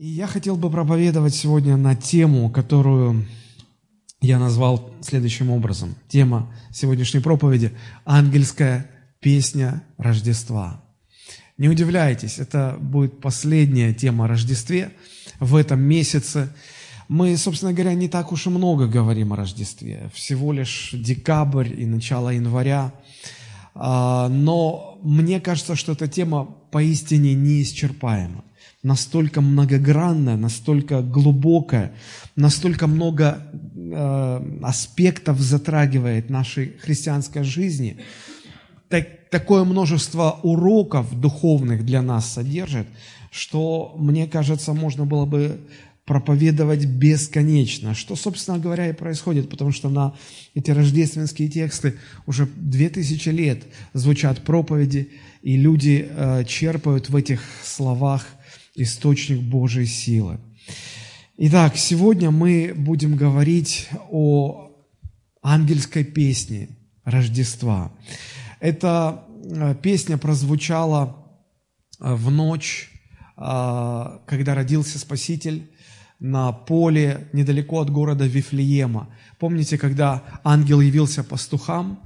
И я хотел бы проповедовать сегодня на тему, которую я назвал следующим образом. Тема сегодняшней проповеди – «Ангельская песня Рождества». Не удивляйтесь, это будет последняя тема о Рождестве в этом месяце. Мы, собственно говоря, не так уж и много говорим о Рождестве. Всего лишь декабрь и начало января. А, но мне кажется, что эта тема поистине неисчерпаема настолько многогранная, настолько глубокая, настолько много э, аспектов затрагивает нашей христианской жизни, так, такое множество уроков духовных для нас содержит, что, мне кажется, можно было бы проповедовать бесконечно, что, собственно говоря, и происходит, потому что на эти рождественские тексты уже две тысячи лет звучат проповеди, и люди э, черпают в этих словах источник Божьей силы. Итак, сегодня мы будем говорить о ангельской песне Рождества. Эта э, песня прозвучала э, в ночь, э, когда родился Спаситель на поле недалеко от города Вифлеема. Помните, когда ангел явился пастухам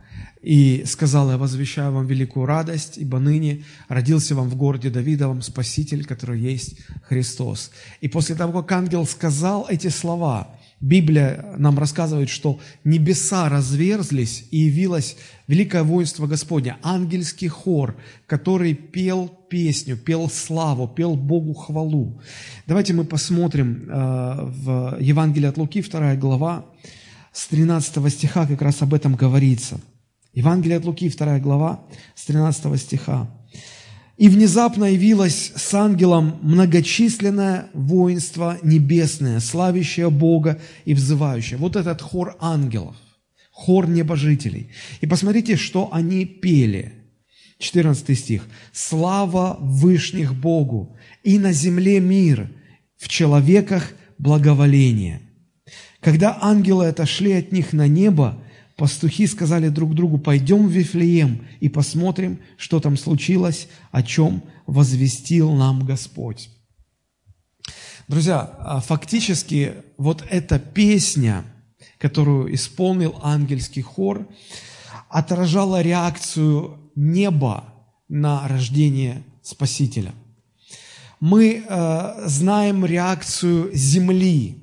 и сказал, я возвещаю вам великую радость, ибо ныне родился вам в городе Давидовом Спаситель, который есть Христос. И после того, как ангел сказал эти слова, Библия нам рассказывает, что небеса разверзлись и явилось великое воинство Господня, ангельский хор, который пел песню, пел славу, пел Богу хвалу. Давайте мы посмотрим э, в Евангелии от Луки, 2 глава, с 13 стиха как раз об этом говорится – Евангелие от Луки, 2 глава, с 13 стиха. «И внезапно явилось с ангелом многочисленное воинство небесное, славящее Бога и взывающее». Вот этот хор ангелов, хор небожителей. И посмотрите, что они пели. 14 стих. «Слава Вышних Богу, и на земле мир, в человеках благоволение». Когда ангелы отошли от них на небо, пастухи сказали друг другу, пойдем в Вифлеем и посмотрим, что там случилось, о чем возвестил нам Господь. Друзья, а фактически вот эта песня, которую исполнил ангельский хор, отражала реакцию неба на рождение Спасителя. Мы э, знаем реакцию земли,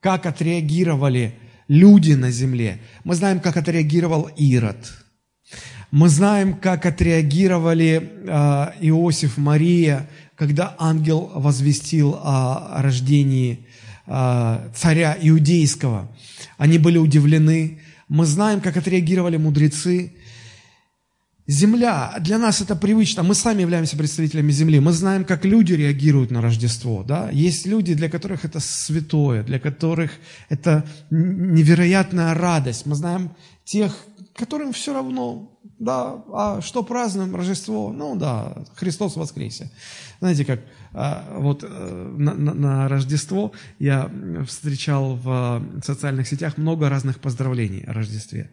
как отреагировали люди на земле. Мы знаем, как отреагировал Ирод. Мы знаем, как отреагировали э, Иосиф, Мария, когда ангел возвестил о рождении э, царя иудейского. Они были удивлены. Мы знаем, как отреагировали мудрецы. Земля, для нас это привычно, мы сами являемся представителями Земли, мы знаем, как люди реагируют на Рождество, да? Есть люди, для которых это святое, для которых это невероятная радость, мы знаем тех, которым все равно, да, а что празднуем Рождество? Ну да, Христос воскресе. Знаете, как а, вот э, на, на, на Рождество я встречал в социальных сетях много разных поздравлений о Рождестве.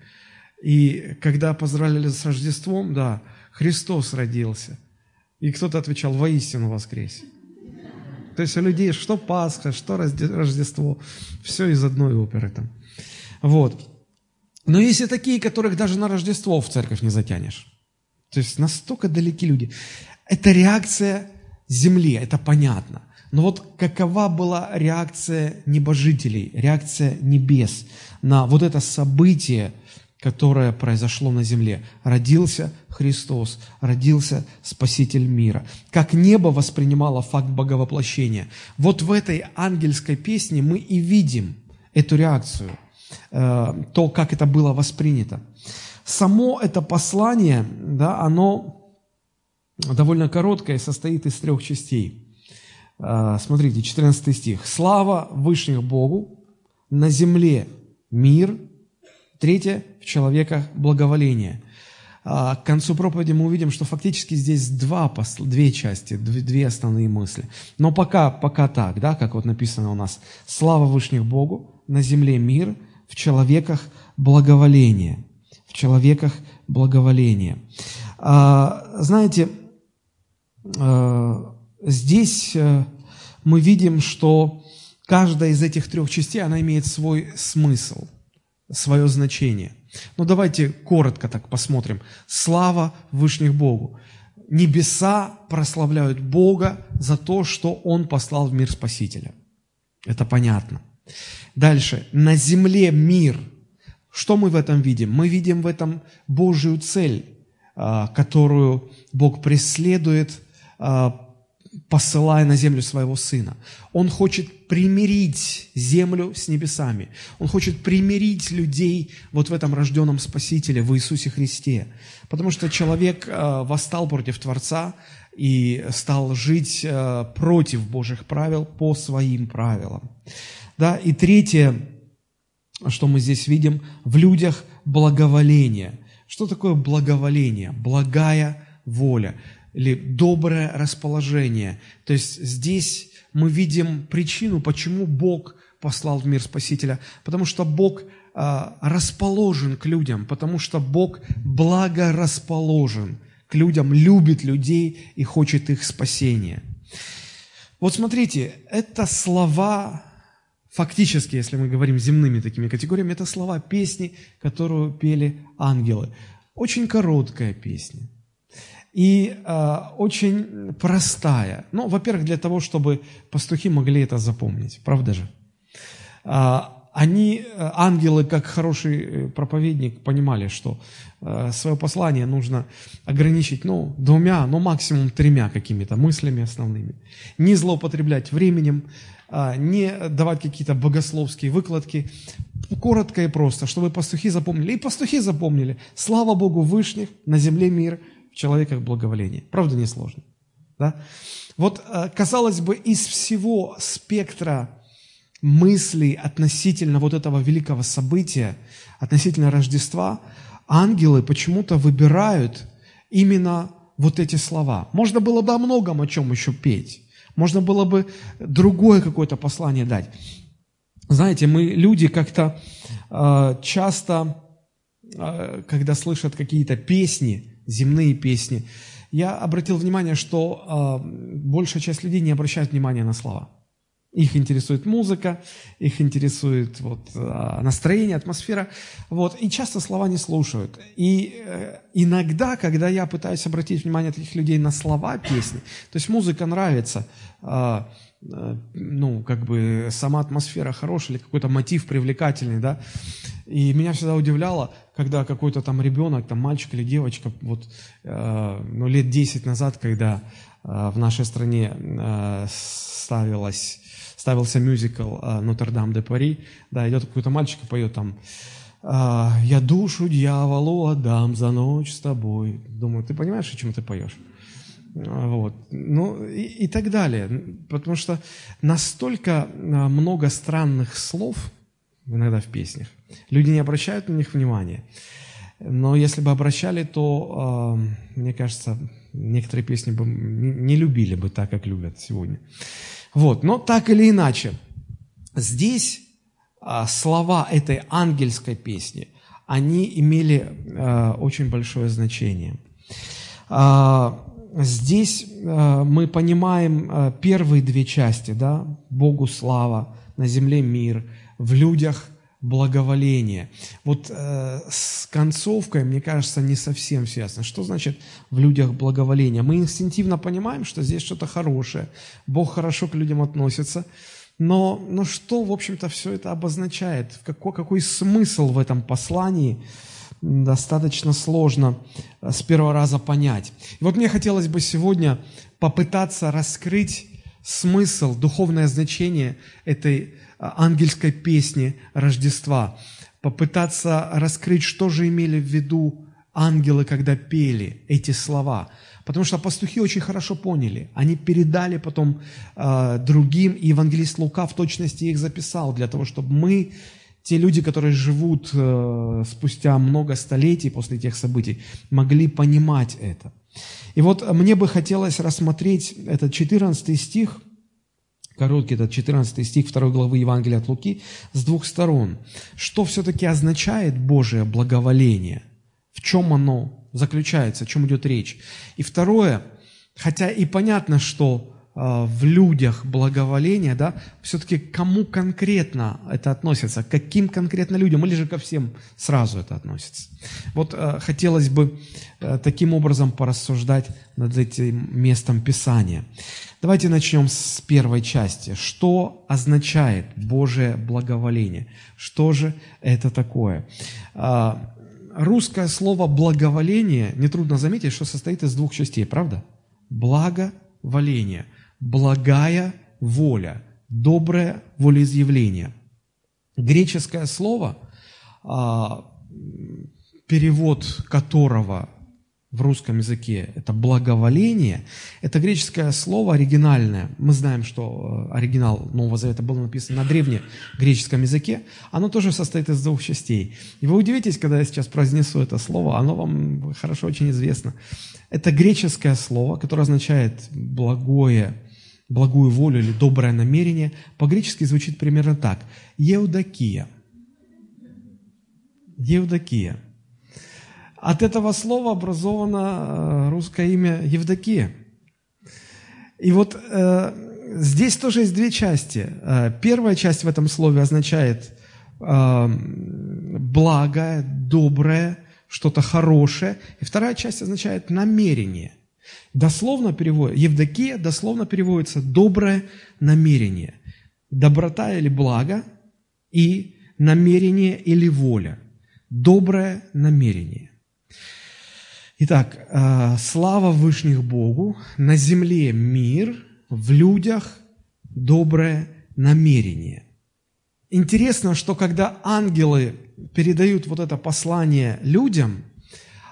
И когда поздравляли с Рождеством, да, Христос родился. И кто-то отвечал, воистину воскресе. То есть у людей что Пасха, что Рождество, все из одной оперы там. Вот. Но есть и такие, которых даже на Рождество в церковь не затянешь. То есть настолько далеки люди. Это реакция земли, это понятно. Но вот какова была реакция небожителей, реакция небес на вот это событие, которое произошло на земле. Родился Христос, родился Спаситель мира. Как небо воспринимало факт боговоплощения. Вот в этой ангельской песне мы и видим эту реакцию, э, то, как это было воспринято. Само это послание, да, оно довольно короткое, состоит из трех частей. Э, смотрите, 14 стих. «Слава Вышних Богу, на земле мир, Третье – в человеках благоволение. А, к концу проповеди мы увидим, что фактически здесь два, две части, две основные мысли. Но пока, пока так, да, как вот написано у нас. Слава Вышних Богу, на земле мир, в человеках благоволение. В человеках благоволение. А, знаете, а, здесь мы видим, что каждая из этих трех частей, она имеет свой смысл, свое значение. Но давайте коротко так посмотрим. Слава Вышних Богу. Небеса прославляют Бога за то, что Он послал в мир Спасителя. Это понятно. Дальше. На земле мир. Что мы в этом видим? Мы видим в этом Божью цель, а, которую Бог преследует, а, посылая на землю своего Сына. Он хочет примирить землю с небесами. Он хочет примирить людей вот в этом рожденном Спасителе, в Иисусе Христе. Потому что человек а, восстал против Творца и стал жить против Божьих правил по своим правилам. Да? И третье, что мы здесь видим, в людях благоволение. Что такое благоволение? Благая воля или доброе расположение. То есть здесь мы видим причину, почему Бог послал в мир Спасителя. Потому что Бог а, расположен к людям, потому что Бог благорасположен к людям, любит людей и хочет их спасения. Вот смотрите, это слова фактически, если мы говорим земными такими категориями, это слова песни, которую пели ангелы. Очень короткая песня и э, очень простая. Ну, во-первых, для того, чтобы пастухи могли это запомнить, правда же? А, они, ангелы, как хороший э, проповедник, понимали, что э, свое послание нужно ограничить, ну, двумя, ну, максимум тремя какими-то мыслями основными. Не злоупотреблять временем, а, не давать какие-то богословские выкладки, коротко и просто, чтобы пастухи запомнили. И пастухи запомнили. Слава Богу Вышних, на земле мир, в человеках благоволение. Правда, не сложно. Да? Вот, а, казалось бы, из всего спектра мыслей относительно вот этого великого события, относительно Рождества, ангелы почему-то выбирают именно вот эти слова. Можно было бы о многом о чем еще петь. Можно было бы другое какое-то послание дать. Знаете, мы люди как-то э, часто, э, когда слышат какие-то песни, земные песни, я обратил внимание, что э, большая часть людей не обращает внимания на слова. Их интересует музыка, их интересует вот, а, настроение, атмосфера. Вот, и часто слова не слушают. И э, иногда, когда я пытаюсь обратить внимание таких людей на слова песни, то есть музыка нравится, а, э, ну, как бы сама атмосфера хорошая или какой-то мотив привлекательный, да, и меня всегда удивляло, когда какой-то там ребенок, там мальчик или девочка, вот, э, ну, лет 10 назад, когда в нашей стране ставилась ставился мюзикл «Нотр-Дам де Пари», да, идет какой-то мальчик и поет там «А, «Я душу дьяволу отдам за ночь с тобой». Думаю, ты понимаешь, о чем ты поешь? А, вот. Ну и, и так далее. Потому что настолько а, много странных слов иногда в песнях. Люди не обращают на них внимания. Но если бы обращали, то, мне кажется, некоторые песни бы не любили бы так, как любят сегодня. Вот, но так или иначе, здесь а, слова этой ангельской песни, они имели а, очень большое значение. А, здесь а, мы понимаем а, первые две части, да, Богу слава, на земле мир, в людях благоволение. Вот э, с концовкой, мне кажется, не совсем все ясно. Что значит в людях благоволение? Мы инстинктивно понимаем, что здесь что-то хорошее, Бог хорошо к людям относится, но, но что, в общем-то, все это обозначает? Какой, какой смысл в этом послании? Достаточно сложно э, с первого раза понять. И вот мне хотелось бы сегодня попытаться раскрыть смысл, духовное значение этой ангельской песни Рождества, попытаться раскрыть, что же имели в виду ангелы, когда пели эти слова. Потому что пастухи очень хорошо поняли. Они передали потом э, другим, и евангелист Лука в точности их записал, для того, чтобы мы, те люди, которые живут э, спустя много столетий после тех событий, могли понимать это. И вот мне бы хотелось рассмотреть этот 14 стих – короткий, этот 14 стих 2 главы Евангелия от Луки, с двух сторон. Что все-таки означает Божие благоволение? В чем оно заключается, о чем идет речь? И второе, хотя и понятно, что в людях благоволение, да, все-таки кому конкретно это относится, каким конкретно людям, или же ко всем сразу это относится. Вот э, хотелось бы э, таким образом порассуждать над этим местом Писания. Давайте начнем с первой части. Что означает Божие благоволение? Что же это такое? Э, русское слово «благоволение», нетрудно заметить, что состоит из двух частей, правда? Благоволение – благая воля, доброе волеизъявление. Греческое слово, а, перевод которого в русском языке это благоволение, это греческое слово оригинальное. Мы знаем, что э, оригинал Нового Завета был написан на древнегреческом языке. Оно тоже состоит из двух частей. И вы удивитесь, когда я сейчас произнесу это слово, оно вам хорошо очень известно. Это греческое слово, которое означает благое, благую волю или доброе намерение, по-гречески звучит примерно так. Еудакия. Евдокия. От этого слова образовано э, русское имя Евдокия. И вот э, здесь тоже есть две части. Э, первая часть в этом слове означает э, благое, доброе, что-то хорошее. И вторая часть означает намерение – Дословно переводится, Евдокия дословно переводится «доброе намерение». Доброта или благо и намерение или воля. Доброе намерение. Итак, э, слава Вышних Богу, на земле мир, в людях доброе намерение. Интересно, что когда ангелы передают вот это послание людям –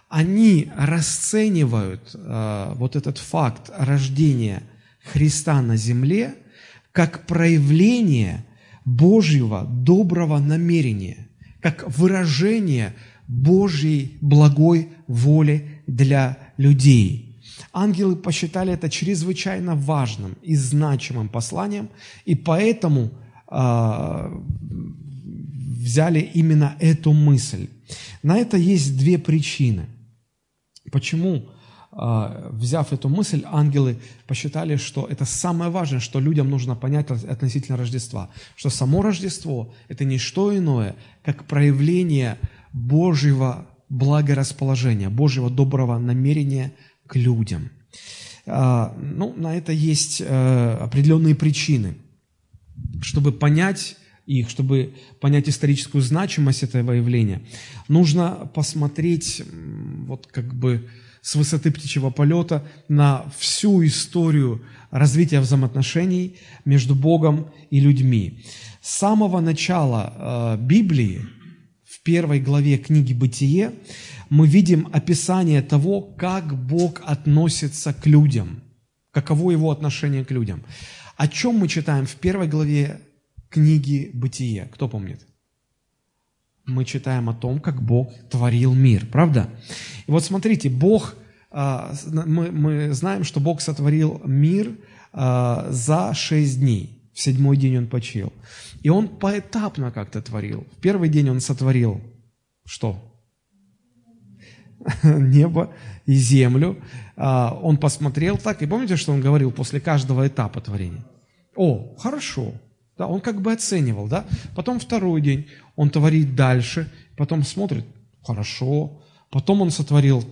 они расценивают э, вот этот факт рождения Христа на земле как проявление Божьего доброго намерения, как выражение Божьей благой воли для людей. Ангелы посчитали это чрезвычайно важным и значимым посланием, и поэтому э, взяли именно эту мысль. На это есть две причины – Почему, а, взяв эту мысль, ангелы посчитали, что это самое важное, что людям нужно понять относительно Рождества, что само Рождество – это не что иное, как проявление Божьего благорасположения, Божьего доброго намерения к людям. А, ну, на это есть э, определенные причины. Чтобы понять их, чтобы понять историческую значимость этого явления, нужно посмотреть вот как бы с высоты птичьего полета на всю историю развития взаимоотношений между Богом и людьми. С самого начала э, Библии, в первой главе книги «Бытие», мы видим описание того, как Бог относится к людям, каково его отношение к людям. О чем мы читаем в первой главе книги «Бытие». Кто помнит? Мы читаем о том, как Бог творил мир, правда? И вот смотрите, Бог, а, мы, мы знаем, что Бог сотворил мир а, за шесть дней. В седьмой день Он почил. И Он поэтапно как-то творил. В первый день Он сотворил что? Небо и землю. А, он посмотрел так, и помните, что Он говорил после каждого этапа творения? О, хорошо, да, он как бы оценивал, да. Потом второй день он творит дальше, потом смотрит, хорошо. Потом он сотворил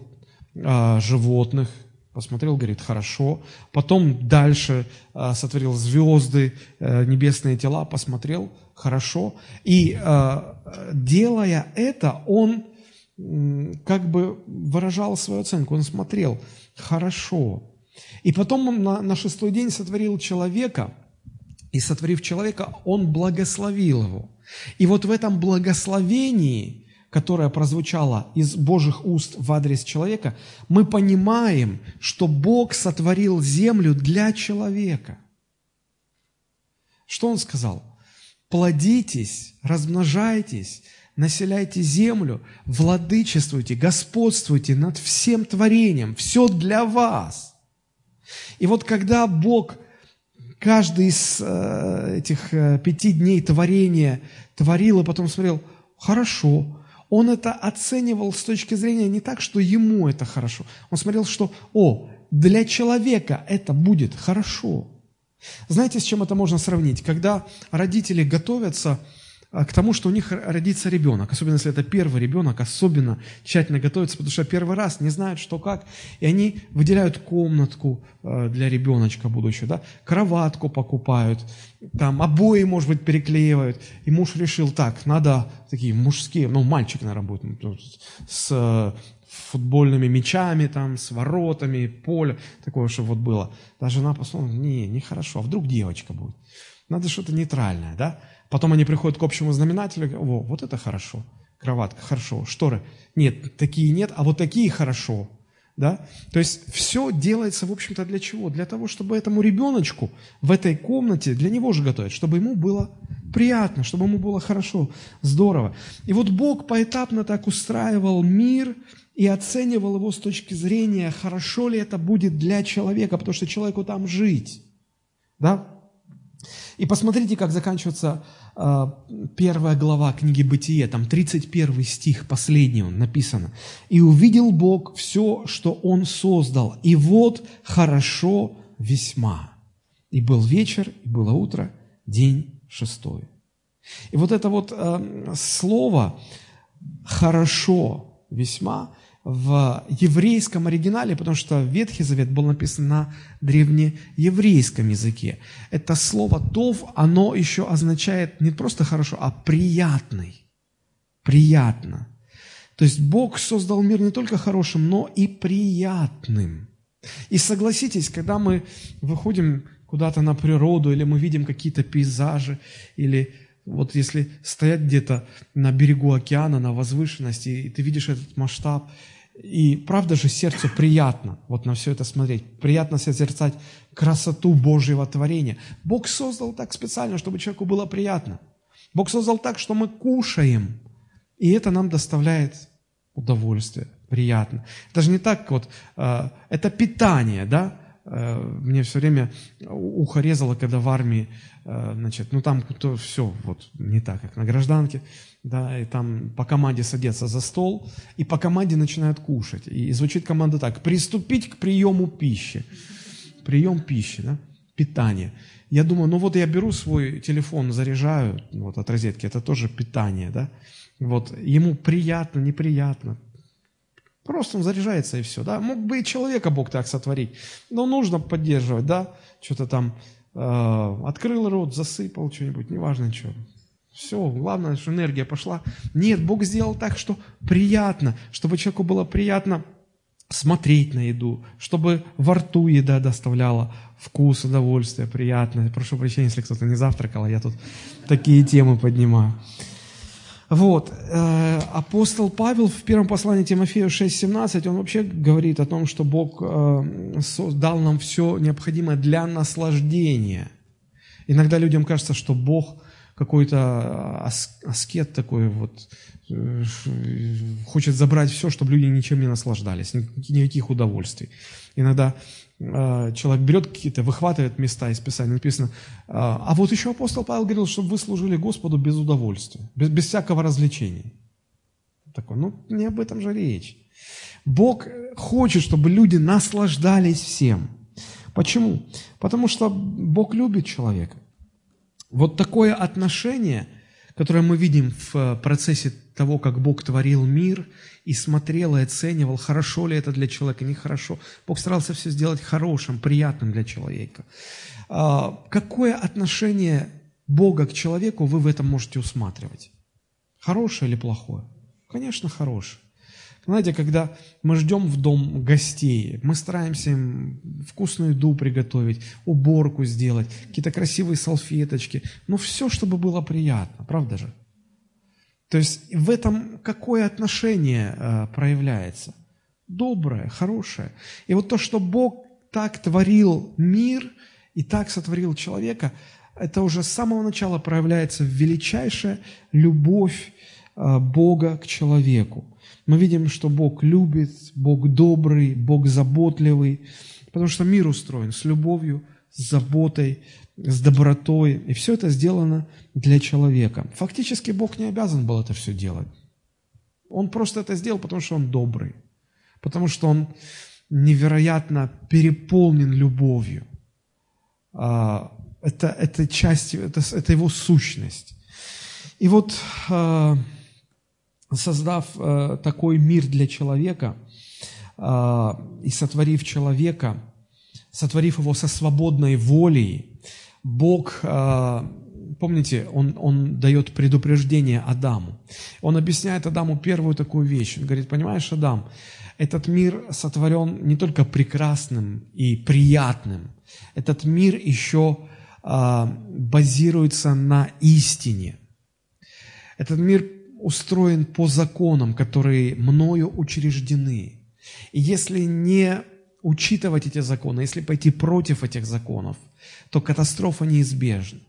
а, животных, посмотрел, говорит, хорошо. Потом дальше а, сотворил звезды, а, небесные тела, посмотрел, хорошо. И а, делая это, он как бы выражал свою оценку, он смотрел, хорошо. И потом он на, на шестой день сотворил человека – и сотворив человека, Он благословил его. И вот в этом благословении, которое прозвучало из Божьих уст в адрес человека, мы понимаем, что Бог сотворил землю для человека. Что Он сказал? Плодитесь, размножайтесь, населяйте землю, владычествуйте, господствуйте над всем творением, все для вас. И вот когда Бог – каждый из э, этих э, пяти дней творения творил, и потом смотрел, хорошо. Он это оценивал с точки зрения не так, что ему это хорошо. Он смотрел, что, о, для человека это будет хорошо. Знаете, с чем это можно сравнить? Когда родители готовятся а, к тому, что у них родится ребенок, особенно если это первый ребенок, особенно тщательно готовятся, потому что первый раз не знают, что как, и они выделяют комнатку а, для ребеночка будущего, да, кроватку покупают, там обои, может быть, переклеивают, и муж решил, так, надо такие мужские, ну, мальчик, наверное, будет, ну, с э, футбольными мячами, там, с воротами, поле, такое, чтобы вот было. Даже жена посмотрела, не, нехорошо, а вдруг девочка будет? Надо что-то нейтральное, да? Потом они приходят к общему знаменателю, о, вот это хорошо, кроватка, хорошо, шторы. Нет, такие нет, а вот такие хорошо. Да? То есть все делается, в общем-то, для чего? Для того, чтобы этому ребеночку в этой комнате, для него же готовят, чтобы ему было приятно, чтобы ему было хорошо, здорово. И вот Бог поэтапно так устраивал мир и оценивал его с точки зрения, хорошо ли это будет для человека, потому что человеку там жить. Да? И посмотрите, как заканчивается э, первая глава книги Бытие, там 31 стих, последний он написано. «И увидел Бог все, что Он создал, и вот хорошо весьма. И был вечер, и было утро, день шестой». И вот это вот э, слово «хорошо весьма» в еврейском оригинале, потому что Ветхий Завет был написан на древнееврейском языке. Это слово «тов», оно еще означает не просто «хорошо», а «приятный». Приятно. То есть Бог создал мир не только хорошим, но и приятным. И согласитесь, когда мы выходим куда-то на природу, или мы видим какие-то пейзажи, или вот если стоять где-то на берегу океана, на возвышенности, и ты видишь этот масштаб, и правда же сердцу приятно вот на все это смотреть, приятно созерцать красоту Божьего творения. Бог создал так специально, чтобы человеку было приятно. Бог создал так, что мы кушаем, и это нам доставляет удовольствие, приятно. Даже не так вот, э, это питание, да, Э, мне все время ухо резало, когда в армии, э, значит, ну там то все вот не так, как на гражданке, да, и там по команде садятся за стол, и по команде начинают кушать. И звучит команда так, приступить к приему пищи. Прием пищи, да, питание. Я думаю, ну вот я беру свой телефон, заряжаю вот от розетки, это тоже питание, да, вот, ему приятно, неприятно, Просто он заряжается и все, да. Мог бы и человека Бог так сотворить, но нужно поддерживать, да. Что-то там э, открыл рот, засыпал что-нибудь, неважно что. Все, главное, что энергия пошла. Нет, Бог сделал так, что приятно, чтобы человеку было приятно смотреть на еду, чтобы во рту еда доставляла вкус, удовольствие, приятно. Прошу прощения, если кто-то не завтракал, а я тут такие темы поднимаю. Вот. Э, апостол Павел в первом послании Тимофею 6.17, он вообще говорит о том, что Бог э, дал нам все необходимое для наслаждения. Иногда людям кажется, что Бог какой-то аскет такой вот, э, хочет забрать все, чтобы люди ничем не наслаждались, никаких удовольствий. Иногда Э, человек берет какие-то, выхватывает места из Писания, написано, а, а вот еще апостол Павел говорил, чтобы вы служили Господу без удовольствия, без, без всякого развлечения. Такой, ну, не об этом же речь. Бог хочет, чтобы люди наслаждались всем. Почему? Потому что Бог любит человека. Вот такое отношение, которое мы видим в процессе того, как Бог творил мир и смотрел и оценивал, хорошо ли это для человека, нехорошо. Бог старался все сделать хорошим, приятным для человека. А, какое отношение Бога к человеку вы в этом можете усматривать? Хорошее или плохое? Конечно, хорошее. Знаете, когда мы ждем в дом гостей, мы стараемся им вкусную еду приготовить, уборку сделать, какие-то красивые салфеточки, но все, чтобы было приятно, правда же? То есть в этом какое отношение э, проявляется? Доброе, хорошее. И вот то, что Бог так творил мир и так сотворил человека, это уже с самого начала проявляется величайшая любовь э, Бога к человеку. Мы видим, что Бог любит, Бог добрый, Бог заботливый, потому что мир устроен с любовью, с заботой, с добротой. И все это сделано для человека. Фактически Бог не обязан был это все делать. Он просто это сделал, потому что Он добрый, потому что Он невероятно переполнен любовью. А, это, это часть, это, это его сущность. И вот а, создав а, такой мир для человека и сотворив человека, сотворив его со свободной волей, Бог помните, он, он дает предупреждение Адаму. Он объясняет Адаму первую такую вещь. Он говорит, понимаешь, Адам, этот мир сотворен не только прекрасным и приятным, этот мир еще а, базируется на истине. Этот мир устроен по законам, которые мною учреждены. И если не учитывать эти законы, если пойти против этих законов, то катастрофа неизбежна.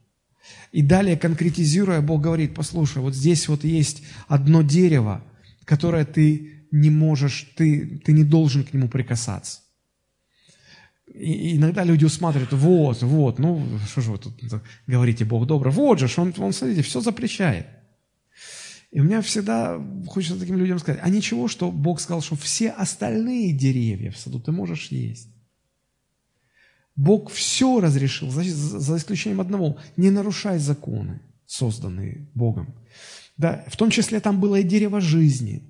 И далее, конкретизируя, Бог говорит, послушай, вот здесь вот есть одно дерево, которое ты не можешь, ты, ты не должен к нему прикасаться. И иногда люди усматривают, вот, вот, ну, что же вы тут говорите, Бог добрый, вот же, он, он, смотрите, все запрещает. И у меня всегда хочется таким людям сказать, а ничего, что Бог сказал, что все остальные деревья в саду ты можешь есть. Бог все разрешил, за, за исключением одного. Не нарушай законы, созданные Богом. Да, в том числе там было и дерево жизни.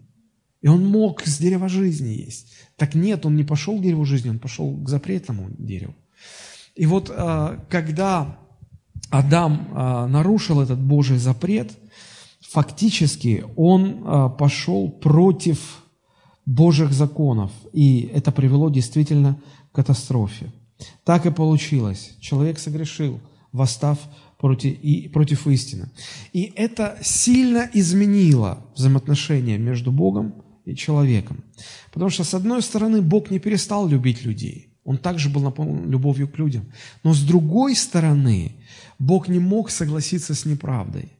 И он мог с дерева жизни есть. Так нет, он не пошел к дереву жизни, он пошел к запретному дереву. И вот а, когда Адам а, нарушил этот Божий запрет, фактически он а, пошел против Божьих законов. И это привело действительно к катастрофе. Так и получилось. Человек согрешил, восстав против, и, против истины. И это сильно изменило взаимоотношения между Богом и человеком. Потому что, с одной стороны, Бог не перестал любить людей. Он также был наполнен любовью к людям. Но с другой стороны, Бог не мог согласиться с неправдой.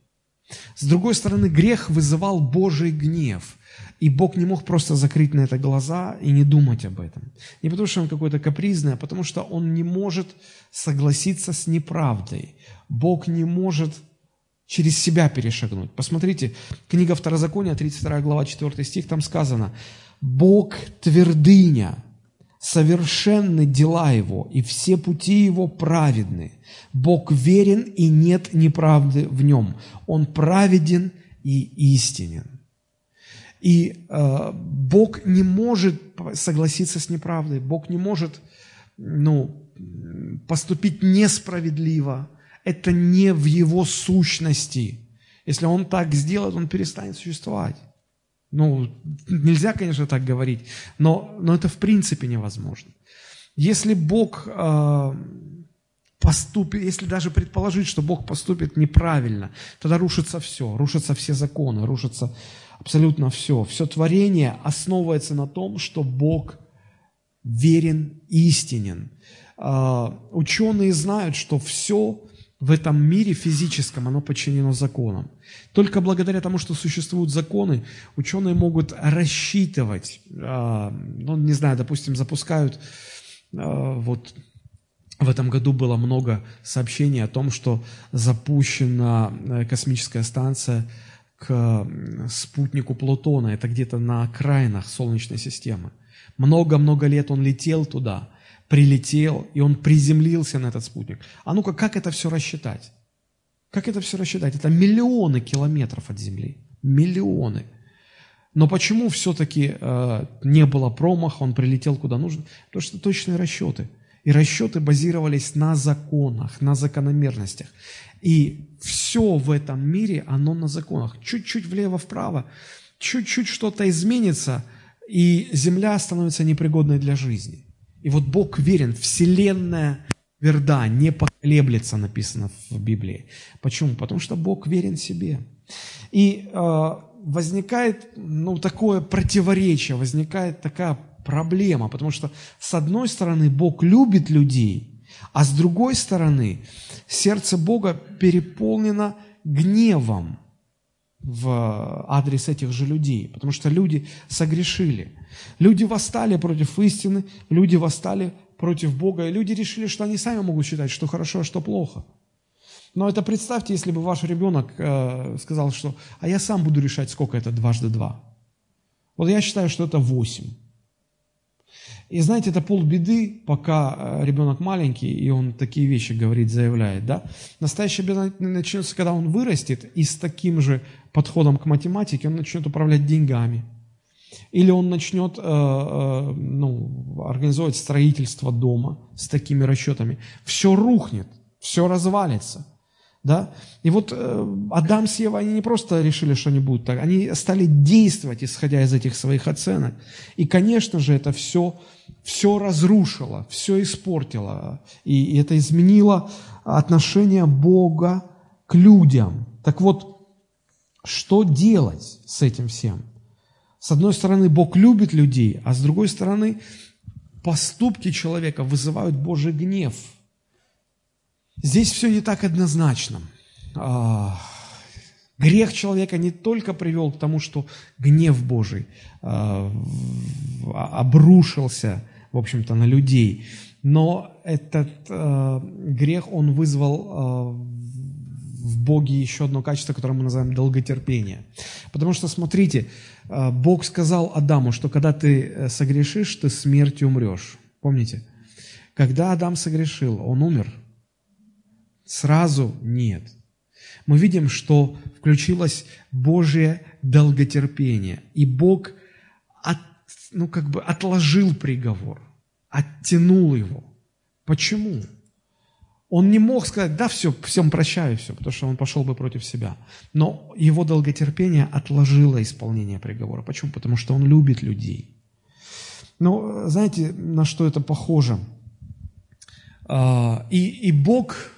С другой стороны, грех вызывал Божий гнев. И Бог не мог просто закрыть на это глаза и не думать об этом. Не потому, что он какой-то капризный, а потому, что он не может согласиться с неправдой. Бог не может через себя перешагнуть. Посмотрите, книга Второзакония, 32 глава, 4 стих, там сказано, «Бог твердыня, совершенны дела Его, и все пути Его праведны. Бог верен, и нет неправды в Нем. Он праведен и истинен». И э, Бог не может согласиться с неправдой, Бог не может ну, поступить несправедливо. Это не в Его сущности. Если Он так сделает, Он перестанет существовать. Ну, нельзя, конечно, так говорить, но, но это в принципе невозможно. Если Бог э, поступит, если даже предположить, что Бог поступит неправильно, тогда рушится все, рушатся все законы, рушатся абсолютно все. Все творение основывается на том, что Бог верен истинен. А, ученые знают, что все в этом мире физическом, оно подчинено законам. Только благодаря тому, что существуют законы, ученые могут рассчитывать, а, ну, не знаю, допустим, запускают, а, вот в этом году было много сообщений о том, что запущена э, космическая станция к спутнику Плутона, это где-то на окраинах Солнечной системы. Много-много лет он летел туда, прилетел, и он приземлился на этот спутник. А ну-ка, как это все рассчитать? Как это все рассчитать? Это миллионы километров от Земли. Миллионы. Но почему все-таки э, не было промаха, он прилетел куда нужно? Потому что точные расчеты. И расчеты базировались на законах, на закономерностях. И все в этом мире, оно на законах. Чуть-чуть влево-вправо, чуть-чуть что-то изменится, и земля становится непригодной для жизни. И вот Бог верен, Вселенная верда, не поколеблется, написано в Библии. Почему? Потому что Бог верен себе. И э, возникает ну, такое противоречие, возникает такая проблема, потому что с одной стороны Бог любит людей, а с другой стороны, сердце Бога переполнено гневом в адрес этих же людей, потому что люди согрешили. Люди восстали против истины, люди восстали против Бога, и люди решили, что они сами могут считать, что хорошо, а что плохо. Но это представьте, если бы ваш ребенок э, сказал, что «а я сам буду решать, сколько это дважды два». Вот я считаю, что это восемь. И знаете, это полбеды, пока э, ребенок маленький, и он такие вещи говорит, заявляет, да. Настоящая беда начнется, когда он вырастет, и с таким же подходом к математике он начнет управлять деньгами. Или он начнет э, э, ну, организовывать строительство дома с такими расчетами. Все рухнет, все развалится. Да? И вот э, Адам с Евой, они не просто решили, что они будут так, они стали действовать, исходя из этих своих оценок. И, конечно же, это все, все разрушило, все испортило. И, и это изменило отношение Бога к людям. Так вот, что делать с этим всем? С одной стороны, Бог любит людей, а с другой стороны, поступки человека вызывают Божий гнев – Здесь все не так однозначно. А, грех человека не только привел к тому, что гнев Божий а, обрушился, в общем-то, на людей, но этот а, грех, он вызвал в Боге еще одно качество, которое мы называем долготерпение. Потому что, смотрите, Бог сказал Адаму, что когда ты э, согрешишь, ты смертью умрешь. Помните? Когда Адам согрешил, он умер – Сразу нет. Мы видим, что включилось Божье долготерпение, и Бог от, ну, как бы отложил приговор, оттянул его. Почему? Он не мог сказать, да, все, всем прощаю, все, потому что он пошел бы против себя. Но его долготерпение отложило исполнение приговора. Почему? Потому что он любит людей. Но знаете, на что это похоже? А, и, и Бог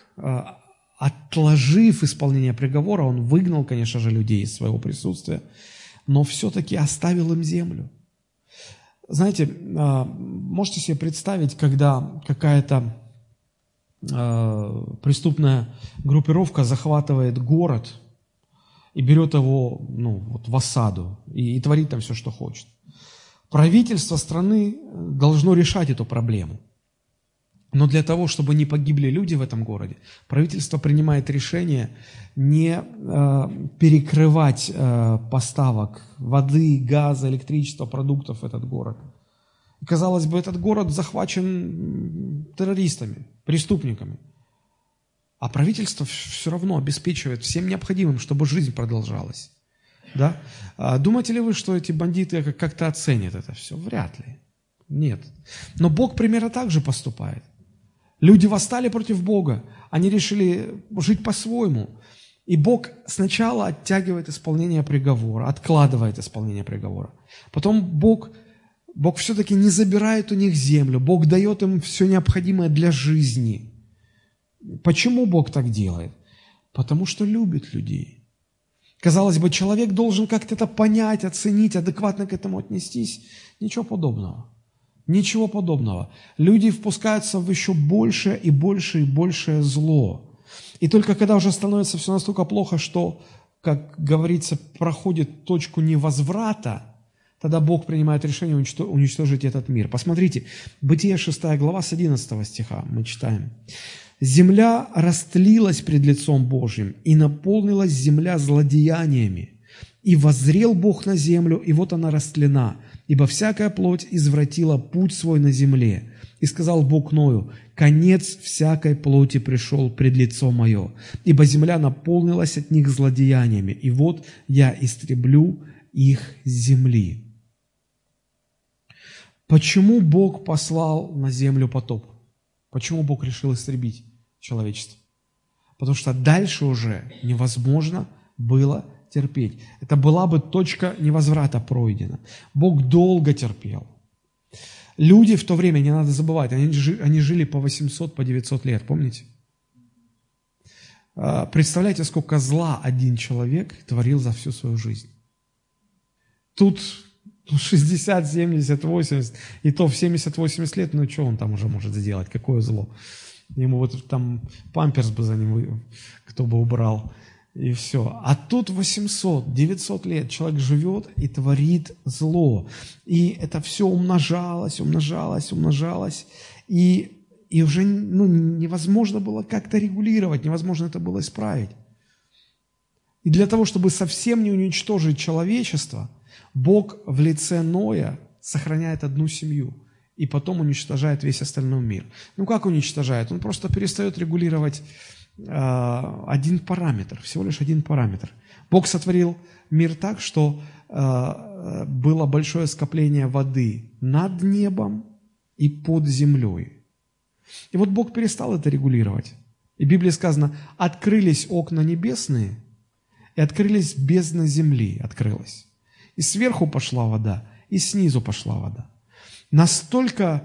отложив исполнение приговора, он выгнал, конечно же, людей из своего присутствия, но все-таки оставил им землю. Знаете, э, можете себе представить, когда какая-то э, преступная группировка захватывает город и берет его ну, вот в осаду и, и творит там все, что хочет. Правительство страны должно решать эту проблему – но для того, чтобы не погибли люди в этом городе, правительство принимает решение не э, перекрывать э, поставок воды, газа, электричества, продуктов в этот город. Казалось бы, этот город захвачен террористами, преступниками. А правительство все равно обеспечивает всем необходимым, чтобы жизнь продолжалась. Да? А думаете ли вы, что эти бандиты как-то оценят это все? Вряд ли. Нет. Но Бог примерно так же поступает. Люди восстали против Бога, они решили жить по-своему. И Бог сначала оттягивает исполнение приговора, откладывает исполнение приговора. Потом Бог, Бог все-таки не забирает у них землю, Бог дает им все необходимое для жизни. Почему Бог так делает? Потому что любит людей. Казалось бы, человек должен как-то это понять, оценить, адекватно к этому отнестись. Ничего подобного. Ничего подобного. Люди впускаются в еще большее и большее и большее зло. И только когда уже становится все настолько плохо, что, как говорится, проходит точку невозврата, тогда Бог принимает решение уничтожить этот мир. Посмотрите, Бытие 6 глава с 11 стиха мы читаем. «Земля растлилась пред лицом Божьим, и наполнилась земля злодеяниями. И воззрел Бог на землю, и вот она растлена, ибо всякая плоть извратила путь свой на земле. И сказал Бог Ною, конец всякой плоти пришел пред лицо мое, ибо земля наполнилась от них злодеяниями, и вот я истреблю их земли. Почему Бог послал на землю потоп? Почему Бог решил истребить человечество? Потому что дальше уже невозможно было терпеть. Это была бы точка невозврата пройдена. Бог долго терпел. Люди в то время, не надо забывать, они, они жили по 800, по 900 лет, помните? А, представляете, сколько зла один человек творил за всю свою жизнь. Тут 60, 70, 80, и то в 70-80 лет, ну что он там уже может сделать, какое зло? Ему вот там памперс бы за ним, кто бы убрал и все. А тут 800, 900 лет человек живет и творит зло. И это все умножалось, умножалось, умножалось. И, и уже ну, невозможно было как-то регулировать, невозможно это было исправить. И для того, чтобы совсем не уничтожить человечество, Бог в лице Ноя сохраняет одну семью. и потом уничтожает весь остальной мир. Ну как уничтожает? Он просто перестает регулировать один параметр, всего лишь один параметр. Бог сотворил мир так, что э, было большое скопление воды над небом и под землей. И вот Бог перестал это регулировать. И в Библии сказано, открылись окна небесные, и открылись бездна земли, открылась. И сверху пошла вода, и снизу пошла вода. Настолько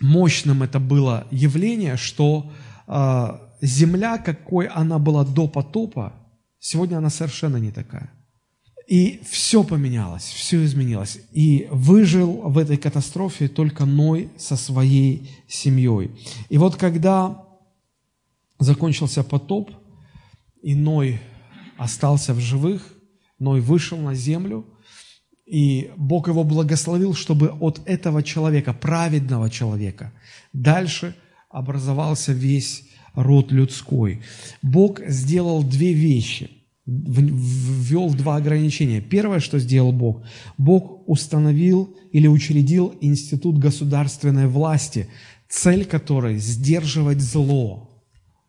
мощным это было явление, что э, земля, какой она была до потопа, сегодня она совершенно не такая. И все поменялось, все изменилось. И выжил в этой катастрофе только Ной со своей семьей. И вот когда закончился потоп, и Ной остался в живых, Ной вышел на землю, и Бог его благословил, чтобы от этого человека, праведного человека, дальше образовался весь род людской. Бог сделал две вещи, ввел два ограничения. Первое, что сделал Бог, Бог установил или учредил институт государственной власти, цель которой – сдерживать зло,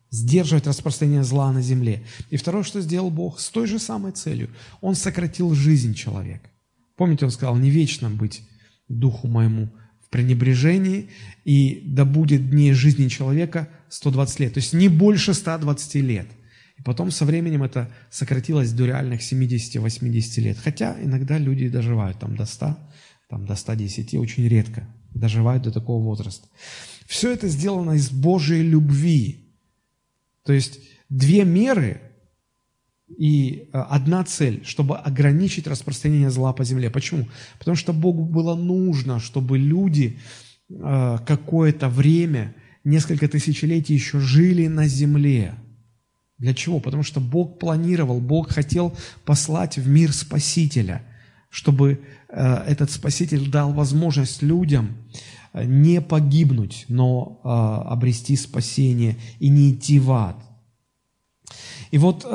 сдерживать распространение зла на земле. И второе, что сделал Бог, с той же самой целью. Он сократил жизнь человека. Помните, он сказал, не вечно быть духу моему пренебрежении, и да будет дней жизни человека 120 лет. То есть не больше 120 лет. И потом со временем это сократилось до реальных 70-80 лет. Хотя иногда люди доживают там до 100, там до 110, очень редко доживают до такого возраста. Все это сделано из Божьей любви, то есть две меры и э, одна цель, чтобы ограничить распространение зла по земле. Почему? Потому что Богу было нужно, чтобы люди э, какое-то время, несколько тысячелетий еще жили на земле. Для чего? Потому что Бог планировал, Бог хотел послать в мир Спасителя, чтобы э, этот Спаситель дал возможность людям не погибнуть, но обрести спасение и не идти в ад. И вот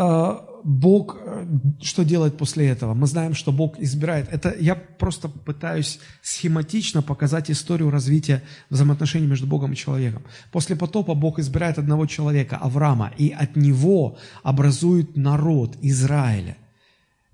Бог э, что делает после этого? Мы знаем, что Бог избирает. Это я просто пытаюсь схематично показать историю развития взаимоотношений между Богом и человеком. После потопа Бог избирает одного человека, Авраама, и от него образует народ Израиля.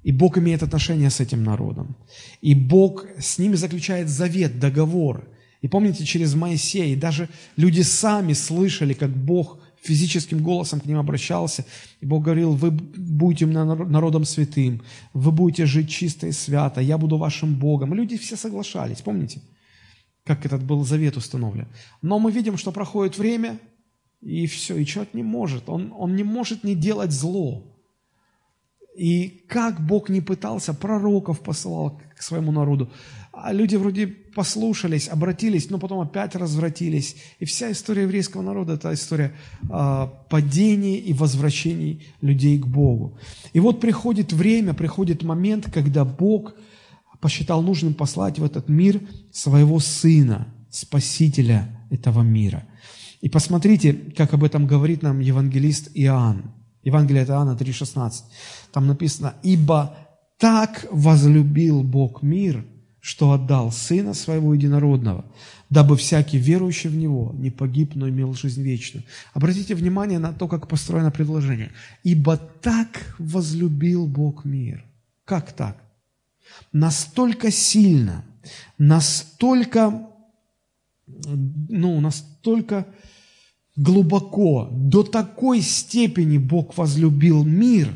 И Бог имеет отношение с этим народом. И Бог с ними заключает завет, договор. И помните, через Моисея, и даже люди сами слышали, как Бог физическим голосом к ним обращался. И Бог говорил, вы будете народом святым, вы будете жить чисто и свято, я буду вашим Богом. Люди все соглашались, помните, как этот был завет установлен. Но мы видим, что проходит время, и все, и человек не может, он, он не может не делать зло. И как Бог не пытался, пророков посылал к своему народу, а люди вроде послушались, обратились, но потом опять развратились. И вся история еврейского народа – это история э, падения и возвращений людей к Богу. И вот приходит время, приходит момент, когда Бог посчитал нужным послать в этот мир своего Сына, Спасителя этого мира. И посмотрите, как об этом говорит нам евангелист Иоанн. Евангелие от Иоанна 3,16. Там написано, «Ибо так возлюбил Бог мир, что отдал Сына Своего Единородного, дабы всякий верующий в Него не погиб, но имел жизнь вечную. Обратите внимание на то, как построено предложение. «Ибо так возлюбил Бог мир». Как так? Настолько сильно, настолько, ну, настолько глубоко, до такой степени Бог возлюбил мир,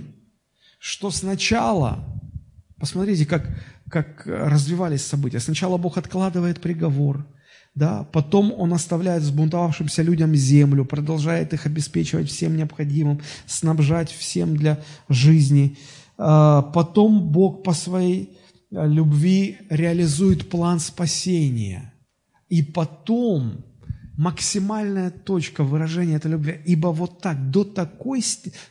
что сначала, посмотрите, как как развивались события. Сначала Бог откладывает приговор, да, потом Он оставляет сбунтовавшимся людям землю, продолжает их обеспечивать всем необходимым, снабжать всем для жизни. А, потом Бог по своей а, любви реализует план спасения. И потом максимальная точка выражения этой любви, ибо вот так, до такой,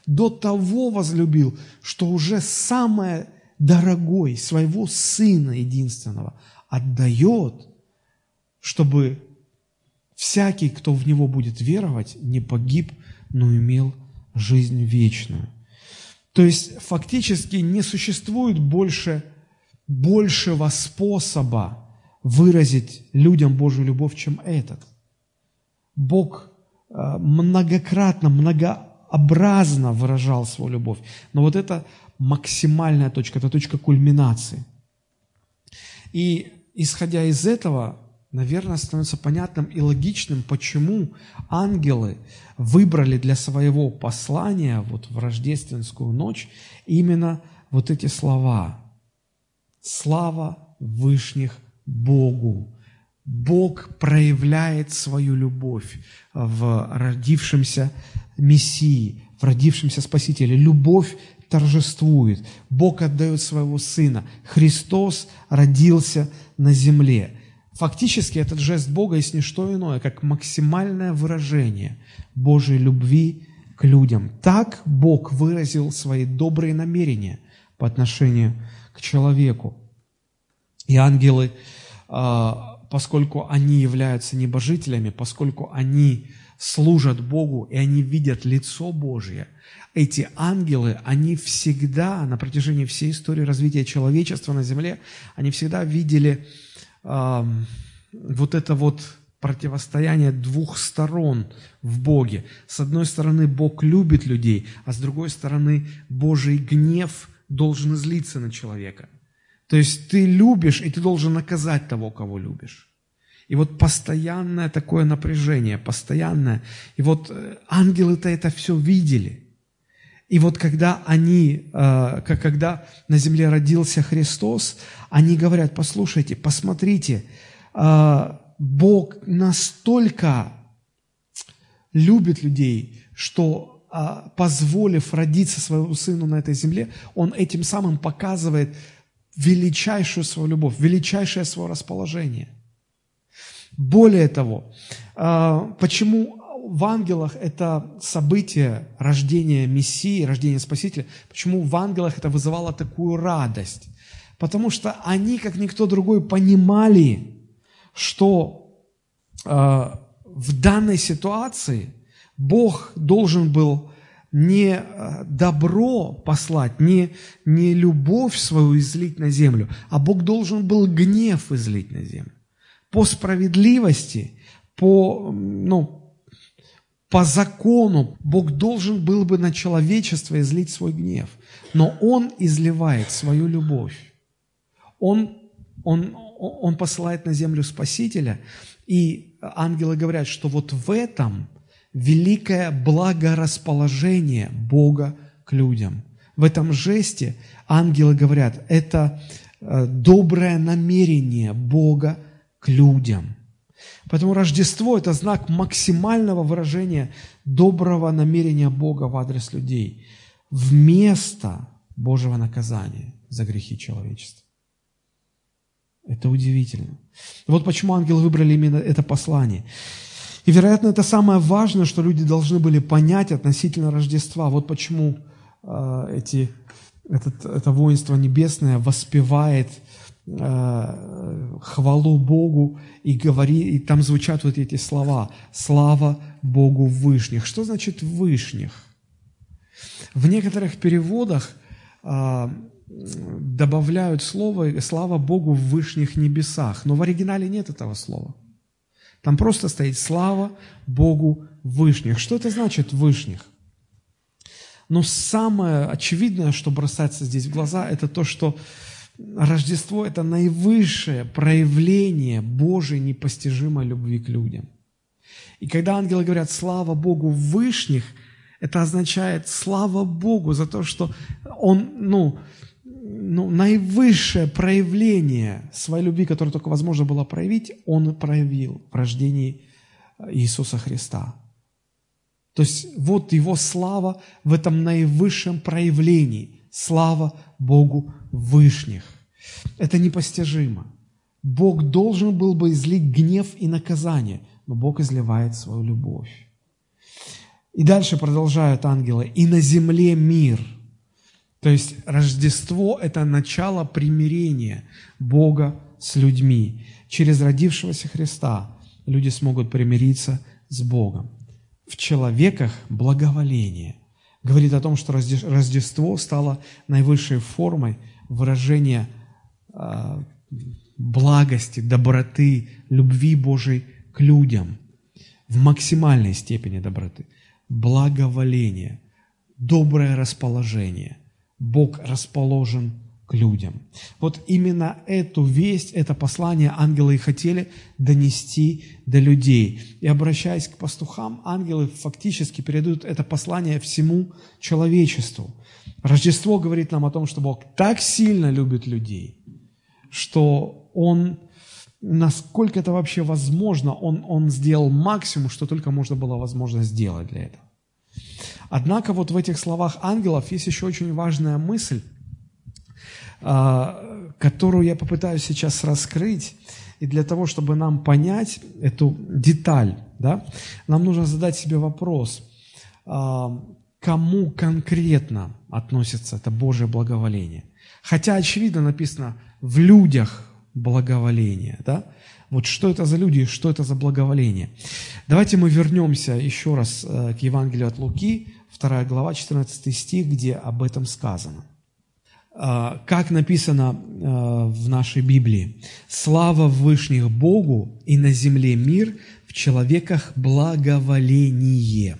до того возлюбил, что уже самое дорогой, своего Сына единственного отдает, чтобы всякий, кто в Него будет веровать, не погиб, но имел жизнь вечную. То есть фактически не существует больше большего способа выразить людям Божью любовь, чем этот. Бог э, многократно, многообразно выражал свою любовь. Но вот это максимальная точка, это точка кульминации. И исходя из этого, наверное, становится понятным и логичным, почему ангелы выбрали для своего послания вот в рождественскую ночь именно вот эти слова. Слава Вышних Богу. Бог проявляет свою любовь в родившемся Мессии, в родившемся Спасителе. Любовь торжествует. Бог отдает своего Сына. Христос родился на земле. Фактически этот жест Бога есть не что иное, как максимальное выражение Божьей любви к людям. Так Бог выразил свои добрые намерения по отношению к человеку. И ангелы, а, поскольку они являются небожителями, поскольку они служат Богу и они видят лицо Божье, эти ангелы, они всегда на протяжении всей истории развития человечества на земле, они всегда видели э, вот это вот противостояние двух сторон в Боге. С одной стороны, Бог любит людей, а с другой стороны, Божий гнев должен излиться на человека. То есть ты любишь, и ты должен наказать того, кого любишь. И вот постоянное такое напряжение, постоянное. И вот э, ангелы-то это все видели. И вот когда они, э, когда на земле родился Христос, они говорят, послушайте, посмотрите, э, Бог настолько любит людей, что позволив родиться своему сыну на этой земле, он этим самым показывает величайшую свою любовь, величайшее свое расположение. Более того, а, почему в ангелах это событие рождения Мессии, рождения Спасителя, почему в ангелах это вызывало такую радость? Потому что они, как никто другой, понимали, что э, в данной ситуации Бог должен был не э, добро послать, не, не любовь свою излить на землю, а Бог должен был гнев излить на землю по справедливости, по, ну, по закону Бог должен был бы на человечество излить свой гнев. Но Он изливает свою любовь. Он, он, он посылает на землю Спасителя, и ангелы говорят, что вот в этом великое благорасположение Бога к людям. В этом жесте ангелы говорят, это э, доброе намерение Бога людям. Поэтому Рождество – это знак максимального выражения доброго намерения Бога в адрес людей вместо Божьего наказания за грехи человечества. Это удивительно. Вот почему ангелы выбрали именно это послание. И, вероятно, это самое важное, что люди должны были понять относительно Рождества. Вот почему э, эти, этот, это воинство небесное воспевает Э, хвалу Богу и, говори, и там звучат вот эти слова «Слава Богу Вышних». Что значит «Вышних»? В некоторых переводах а, добавляют слово «Слава Богу в вышних небесах», но в оригинале нет этого слова. Там просто стоит «Слава Богу вышних». Что это значит «вышних»? Но самое очевидное, что бросается здесь в глаза, это то, что Рождество – это наивысшее проявление Божьей непостижимой любви к людям. И когда ангелы говорят «слава Богу в вышних», это означает «слава Богу» за то, что Он, ну, ну, наивысшее проявление своей любви, которое только возможно было проявить, Он проявил в рождении Иисуса Христа. То есть вот Его слава в этом наивысшем проявлении. Слава Богу вышних. Это непостижимо. Бог должен был бы излить гнев и наказание, но Бог изливает свою любовь. И дальше продолжают ангелы. «И на земле мир». То есть Рождество – это начало примирения Бога с людьми. Через родившегося Христа люди смогут примириться с Богом. В человеках благоволение – говорит о том, что Рождество стало наивысшей формой выражения а, благости, доброты, любви Божией к людям. В максимальной степени доброты, благоволение, доброе расположение. Бог расположен к людям. Вот именно эту весть, это послание ангелы и хотели донести до людей. И обращаясь к пастухам, ангелы фактически передают это послание всему человечеству. Рождество говорит нам о том, что Бог так сильно любит людей, что Он, насколько это вообще возможно, Он, он сделал максимум, что только можно было возможно сделать для этого. Однако вот в этих словах ангелов есть еще очень важная мысль, которую я попытаюсь сейчас раскрыть. И для того, чтобы нам понять эту деталь, да, нам нужно задать себе вопрос, а, кому конкретно относится это Божье благоволение. Хотя, очевидно, написано в людях благоволение, да? Вот что это за люди, что это за благоволение? Давайте мы вернемся еще раз э, к Евангелию от Луки, 2 глава, 14 стих, где об этом сказано. А, как написано а, в нашей Библии, «Слава Вышних Богу, и на земле мир, в человеках благоволение».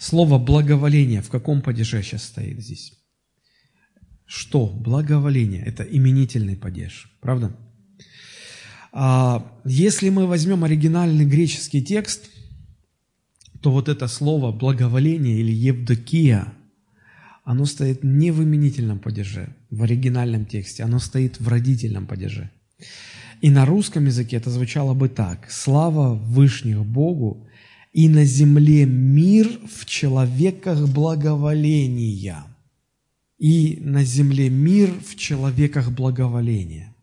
Слово «благоволение» в каком падеже сейчас стоит здесь? Что? Благоволение – это именительный падеж, правда? А, если мы возьмем оригинальный греческий текст, то вот это слово «благоволение» или «евдокия» – оно стоит не в именительном падеже, в оригинальном тексте, оно стоит в родительном падеже. И на русском языке это звучало бы так. «Слава Вышних Богу, и на земле мир в человеках благоволения». И на земле мир в человеках благоволения.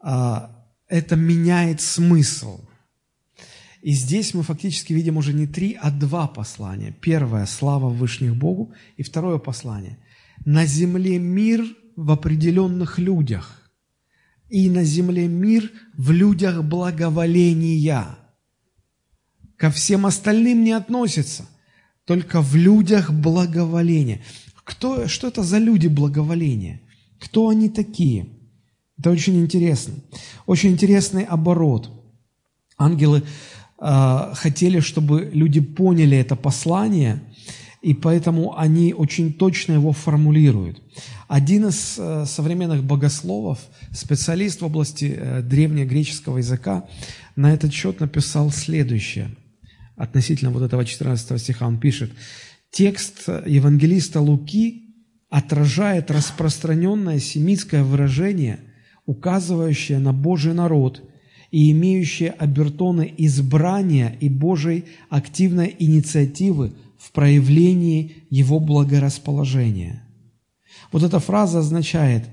А, это меняет смысл – и здесь мы фактически видим уже не три, а два послания. Первое – слава Вышних Богу, и второе послание – на земле мир в определенных людях, и на земле мир в людях благоволения. Ко всем остальным не относится, только в людях благоволения. Кто, что это за люди благоволения? Кто они такие? Это очень интересно. Очень интересный оборот. Ангелы хотели, чтобы люди поняли это послание, и поэтому они очень точно его формулируют. Один из э, современных богословов, специалист в области э, древнегреческого языка, на этот счет написал следующее. Относительно вот этого 14 стиха он пишет, текст евангелиста Луки отражает распространенное семитское выражение, указывающее на Божий народ – и имеющие обертоны избрания и Божьей активной инициативы в проявлении Его благорасположения. Вот эта фраза означает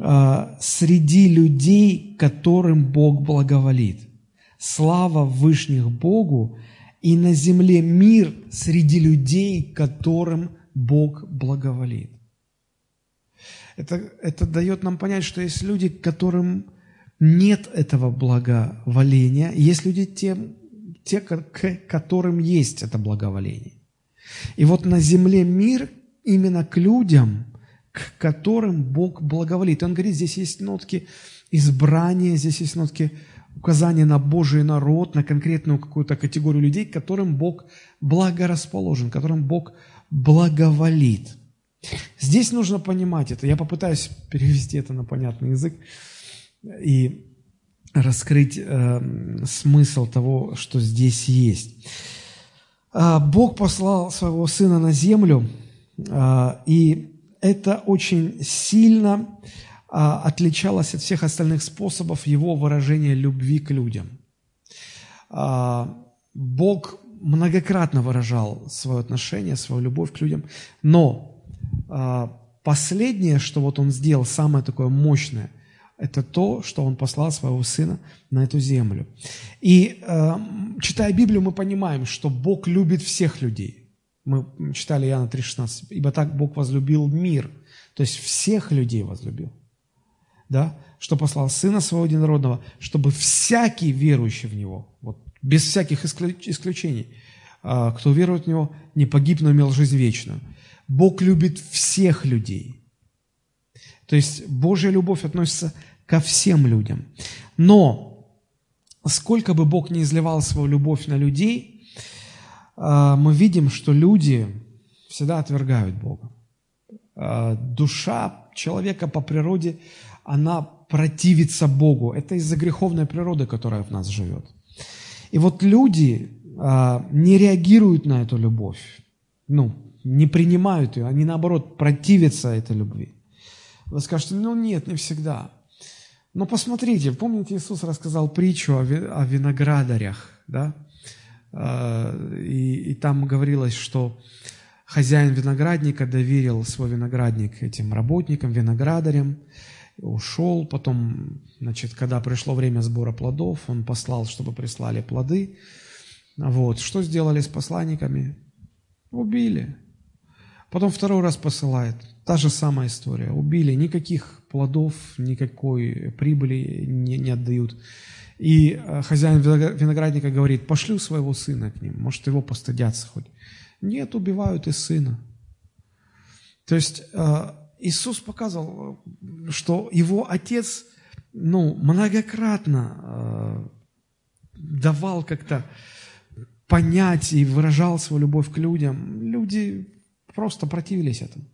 э, «среди людей, которым Бог благоволит». Слава Вышних Богу и на земле мир среди людей, которым Бог благоволит. Это, это дает нам понять, что есть люди, которым нет этого благоволения. Есть люди, те, те, к которым есть это благоволение. И вот на земле мир именно к людям, к которым Бог благоволит. И он говорит, здесь есть нотки избрания, здесь есть нотки указания на Божий народ, на конкретную какую-то категорию людей, которым Бог благорасположен, которым Бог благоволит. Здесь нужно понимать это. Я попытаюсь перевести это на понятный язык и раскрыть э, смысл того, что здесь есть. Э, Бог послал своего Сына на землю, э, и это очень сильно э, отличалось от всех остальных способов его выражения любви к людям. Э, Бог многократно выражал свое отношение, свою любовь к людям, но э, последнее, что вот он сделал, самое такое мощное – это то, что Он послал Своего Сына на эту землю. И э, читая Библию, мы понимаем, что Бог любит всех людей. Мы читали Иоанна 3,16. «Ибо так Бог возлюбил мир». То есть всех людей возлюбил. Да? Что послал Сына Своего Единородного, чтобы всякий верующий в Него, вот, без всяких исключений, э, кто верует в Него, не погиб, но имел жизнь вечную. Бог любит всех людей – то есть Божья любовь относится ко всем людям. Но сколько бы Бог не изливал свою любовь на людей, а, мы видим, что люди всегда отвергают Бога. А, душа человека по природе, она противится Богу. Это из-за греховной природы, которая в нас живет. И вот люди а, не реагируют на эту любовь, ну, не принимают ее, они наоборот противятся этой любви. Вы скажете, ну нет, не всегда. Но посмотрите, помните, Иисус рассказал притчу о виноградарях, да? А, и, и там говорилось, что хозяин виноградника доверил свой виноградник этим работникам, виноградарям, ушел. Потом, значит, когда пришло время сбора плодов, он послал, чтобы прислали плоды. Вот. Что сделали с посланниками? Убили. Потом второй раз посылает. Та же самая история. Убили. Никаких плодов, никакой прибыли не, не отдают. И э, хозяин виноградника говорит, пошлю своего сына к ним, может, его постыдятся хоть. Нет, убивают и сына. То есть э, Иисус показывал, что его отец ну, многократно э, давал как-то понять и выражал свою любовь к людям. Люди просто противились этому.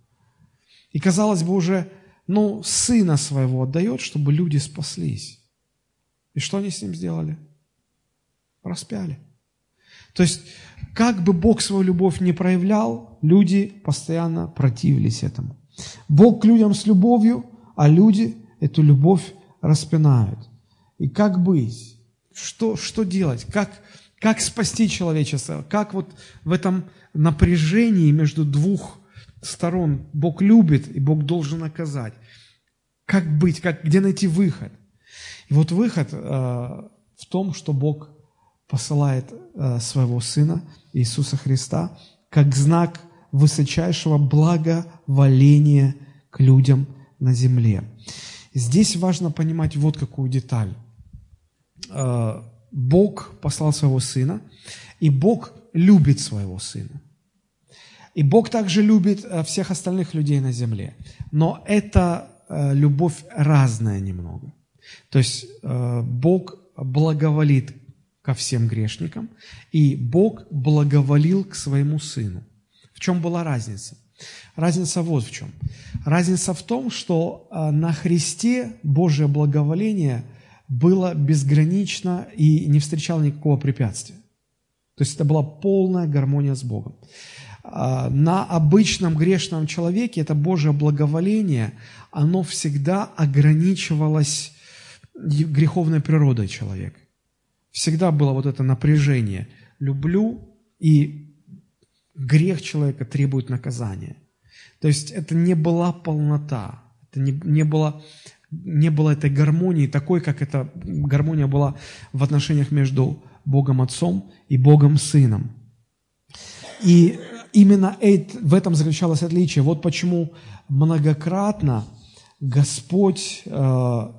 И, казалось бы, уже ну, сына своего отдает, чтобы люди спаслись. И что они с ним сделали? Распяли. То есть, как бы Бог свою любовь не проявлял, люди постоянно противились этому. Бог к людям с любовью, а люди эту любовь распинают. И как быть? Что, что делать? Как, как спасти человечество? Как вот в этом напряжении между двух сторон Бог любит и Бог должен наказать? Как быть? Как, где найти выход? И вот выход э, в том, что Бог посылает э, своего Сына Иисуса Христа как знак высочайшего благоволения к людям на земле. Здесь важно понимать вот какую деталь. Э, Бог послал своего Сына, и Бог любит своего Сына. И Бог также любит э, всех остальных людей на земле. Но эта любовь разная немного. То есть э, Бог благоволит ко всем грешникам, и Бог благоволил к своему Сыну. В чем была разница? Разница вот в чем. Разница в том, что э, на Христе Божье благоволение было безгранично и не встречало никакого препятствия. То есть это была полная гармония с Богом. А, на обычном грешном человеке это Божье благоволение, оно всегда ограничивалось греховной природой человека. Всегда было вот это напряжение. Люблю, и грех человека требует наказания. То есть это не была полнота, это не, не, было, не было этой гармонии, такой, как эта гармония была в отношениях между Богом Отцом и Богом Сыном. И именно в этом заключалось отличие. Вот почему многократно Господь э,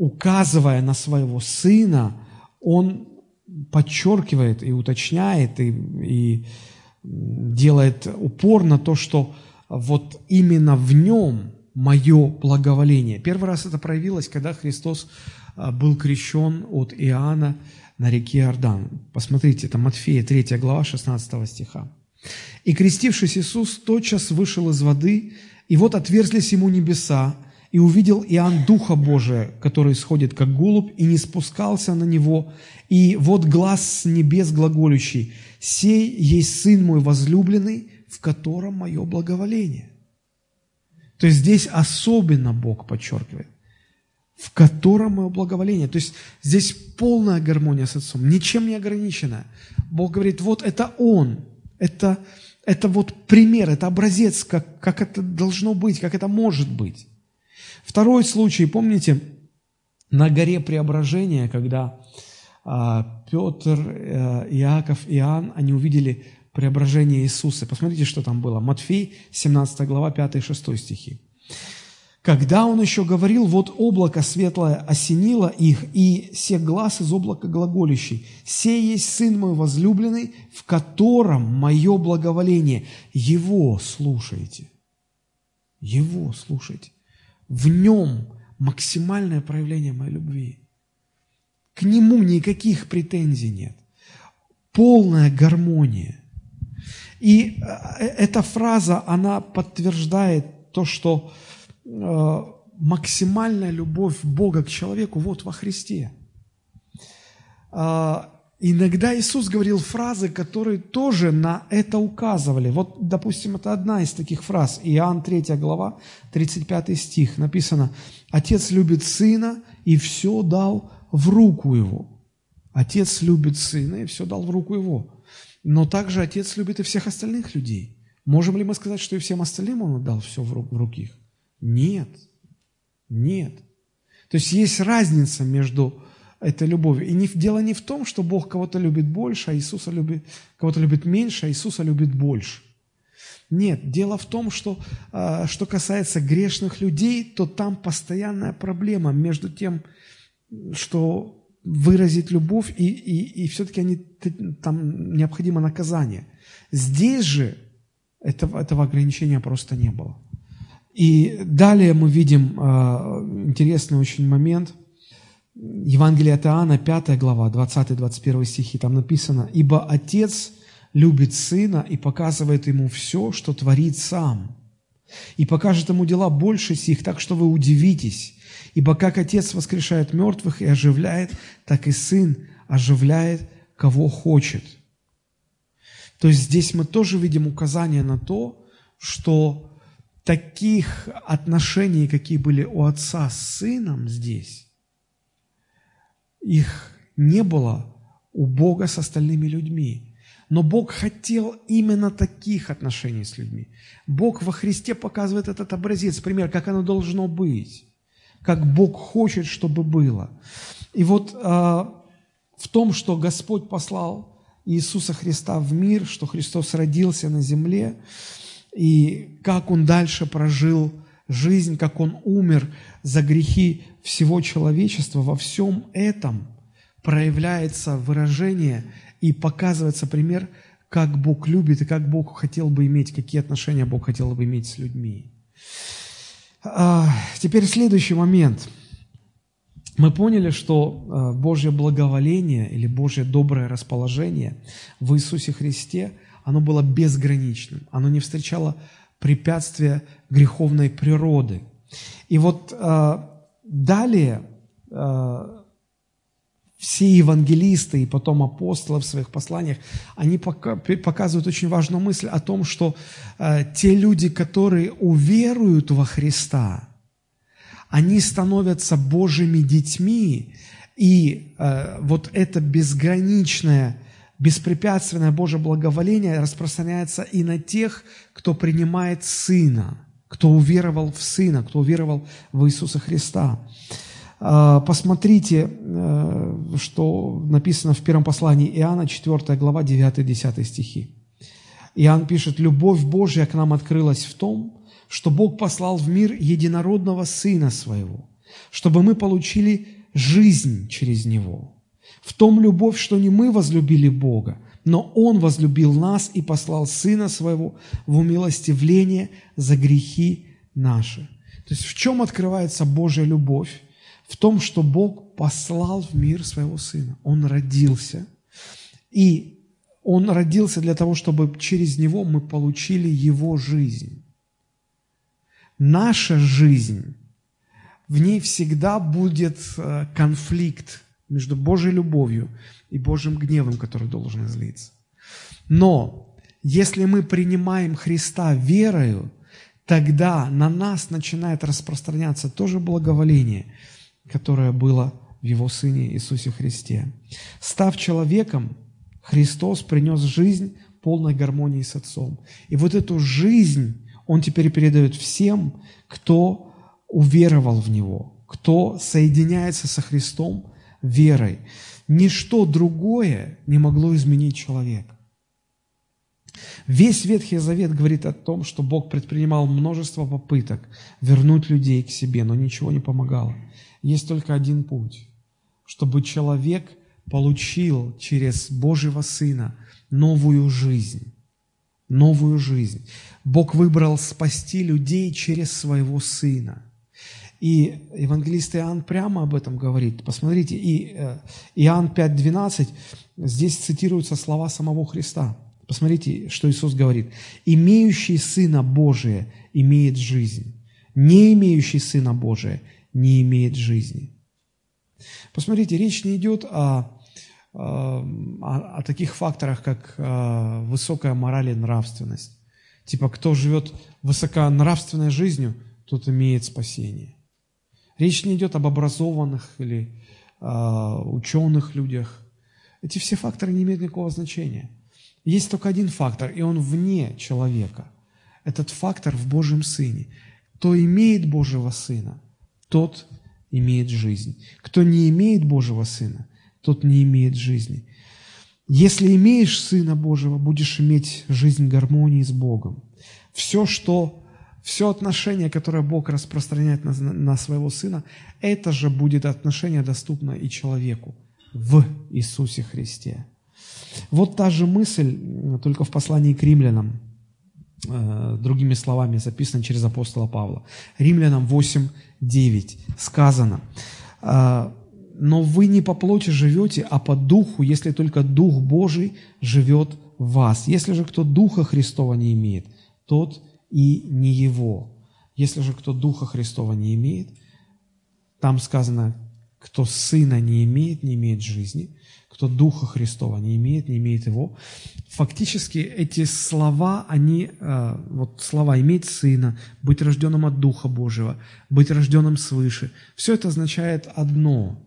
указывая на своего сына, он подчеркивает и уточняет, и, и делает упор на то, что вот именно в нем мое благоволение. Первый раз это проявилось, когда Христос а, был крещен от Иоанна на реке Иордан. Посмотрите, это Матфея 3 глава 16 стиха. «И крестившись Иисус, тотчас вышел из воды, и вот отверзлись ему небеса, и увидел Иоанн Духа Божия, который сходит как голубь, и не спускался на него. И вот глаз с небес глаголющий, «Сей есть Сын мой возлюбленный, в котором мое благоволение». То есть здесь особенно Бог подчеркивает, в котором мое благоволение. То есть здесь полная гармония с Отцом, ничем не ограниченная. Бог говорит, вот это Он, это, это вот пример, это образец, как, как это должно быть, как это может быть. Второй случай, помните, на горе Преображения, когда а, Петр, а, Иаков, Иоанн, они увидели преображение Иисуса. Посмотрите, что там было. Матфей, 17 глава, 5 и 6 стихи. Когда он еще говорил, вот облако светлое осенило их, и се глаз из облака глаголющий, «Сей есть Сын мой возлюбленный, в котором мое благоволение». Его слушайте. Его слушайте в нем максимальное проявление моей любви. К Нему никаких претензий нет. Полная гармония. И э, эта фраза, она подтверждает то, что э, максимальная любовь Бога к человеку вот во Христе. Э, иногда Иисус говорил фразы, которые тоже на это указывали. Вот, допустим, это одна из таких фраз. Иоанн 3 глава, 35 стих. Написано, «Отец любит Сына и все дал в руку Его». Отец любит Сына и все дал в руку Его. Но также Отец любит и всех остальных людей. Можем ли мы сказать, что и всем остальным Он отдал все в руки их? Нет. Нет. То есть есть разница между этой любовью. И не, дело не в том, что Бог кого-то любит больше, а Иисуса любит, кого-то любит меньше, а Иисуса любит больше. Нет, дело в том, что а, что касается грешных людей, то там постоянная проблема между тем, что выразить любовь, и, и, и все-таки они, там необходимо наказание. Здесь же этого, этого ограничения просто не было. И далее мы видим э, интересный очень момент. Евангелие от Иоанна, 5 глава, 20-21 стихи, там написано, «Ибо Отец любит Сына и показывает Ему все, что творит Сам, и покажет Ему дела больше сих, так что вы удивитесь, Ибо как Отец воскрешает мертвых и оживляет, так и Сын оживляет, кого хочет. То есть здесь мы тоже видим указание на то, что таких отношений, какие были у Отца с Сыном здесь, их не было у Бога с остальными людьми. Но Бог хотел именно таких отношений с людьми. Бог во Христе показывает этот образец, пример, как оно должно быть как Бог хочет, чтобы было. И вот э, в том, что Господь послал Иисуса Христа в мир, что Христос родился на земле, и как Он дальше прожил жизнь, как Он умер за грехи всего человечества, во всем этом проявляется выражение и показывается пример, как Бог любит и как Бог хотел бы иметь, какие отношения Бог хотел бы иметь с людьми. А, теперь следующий момент. Мы поняли, что а, Божье благоволение или Божье доброе расположение в Иисусе Христе, оно было безграничным. Оно не встречало препятствия греховной природы. И вот а, далее все евангелисты и потом апостолы в своих посланиях, они показывают очень важную мысль о том, что э, те люди, которые уверуют во Христа, они становятся Божьими детьми, и э, вот это безграничное, беспрепятственное Божье благоволение распространяется и на тех, кто принимает Сына, кто уверовал в Сына, кто уверовал в Иисуса Христа. А, посмотрите, э, что написано в первом послании Иоанна, 4 глава, 9-10 стихи. Иоанн пишет, «Любовь Божья к нам открылась в том, что Бог послал в мир единородного Сына Своего, чтобы мы получили жизнь через Него. В том любовь, что не мы возлюбили Бога, но Он возлюбил нас и послал Сына Своего в умилостивление за грехи наши». То есть в чем открывается Божья любовь? в том, что Бог послал в мир своего Сына. Он родился. И Он родился для того, чтобы через Него мы получили Его жизнь. Наша жизнь, в ней всегда будет э, конфликт между Божьей любовью и Божьим гневом, который должен излиться. Но если мы принимаем Христа верою, тогда на нас начинает распространяться тоже благоволение – которое было в Его Сыне Иисусе Христе. Став человеком, Христос принес жизнь полной гармонии с Отцом. И вот эту жизнь Он теперь передает всем, кто уверовал в Него, кто соединяется со Христом верой. Ничто другое не могло изменить человека. Весь Ветхий Завет говорит о том, что Бог предпринимал множество попыток вернуть людей к себе, но ничего не помогало. Есть только один путь, чтобы человек получил через Божьего Сына новую жизнь. Новую жизнь. Бог выбрал спасти людей через своего Сына. И евангелист Иоанн прямо об этом говорит. Посмотрите, и э, Иоанн 5.12, здесь цитируются слова самого Христа. Посмотрите, что Иисус говорит. «Имеющий Сына Божия имеет жизнь, не имеющий Сына Божия не имеет жизни». Посмотрите, речь не идет о, о, о таких факторах, как э, высокая мораль и нравственность. Типа, кто живет высоконравственной жизнью, тот имеет спасение. Речь не идет об образованных или э, ученых людях. Эти все факторы не имеют никакого значения. Есть только один фактор, и он вне человека. Этот фактор в Божьем Сыне. Кто имеет Божьего Сына, тот имеет жизнь. Кто не имеет Божьего Сына, тот не имеет жизни. Если имеешь Сына Божьего, будешь иметь жизнь гармонии с Богом. Все, что все отношение, которое Бог распространяет на, на своего Сына, это же будет отношение доступно и человеку в Иисусе Христе. Вот та же мысль, только в послании к римлянам, э, другими словами, записана через апостола Павла. Римлянам 8, 9 сказано, «Э, «Но вы не по плоти живете, а по духу, если только Дух Божий живет в вас. Если же кто Духа Христова не имеет, тот и не его. Если же кто Духа Христова не имеет, там сказано, кто Сына не имеет, не имеет жизни, кто Духа Христова не имеет, не имеет Его. Фактически эти слова, они, э, вот слова «иметь Сына», «быть рожденным от Духа Божьего», «быть рожденным свыше», все это означает одно.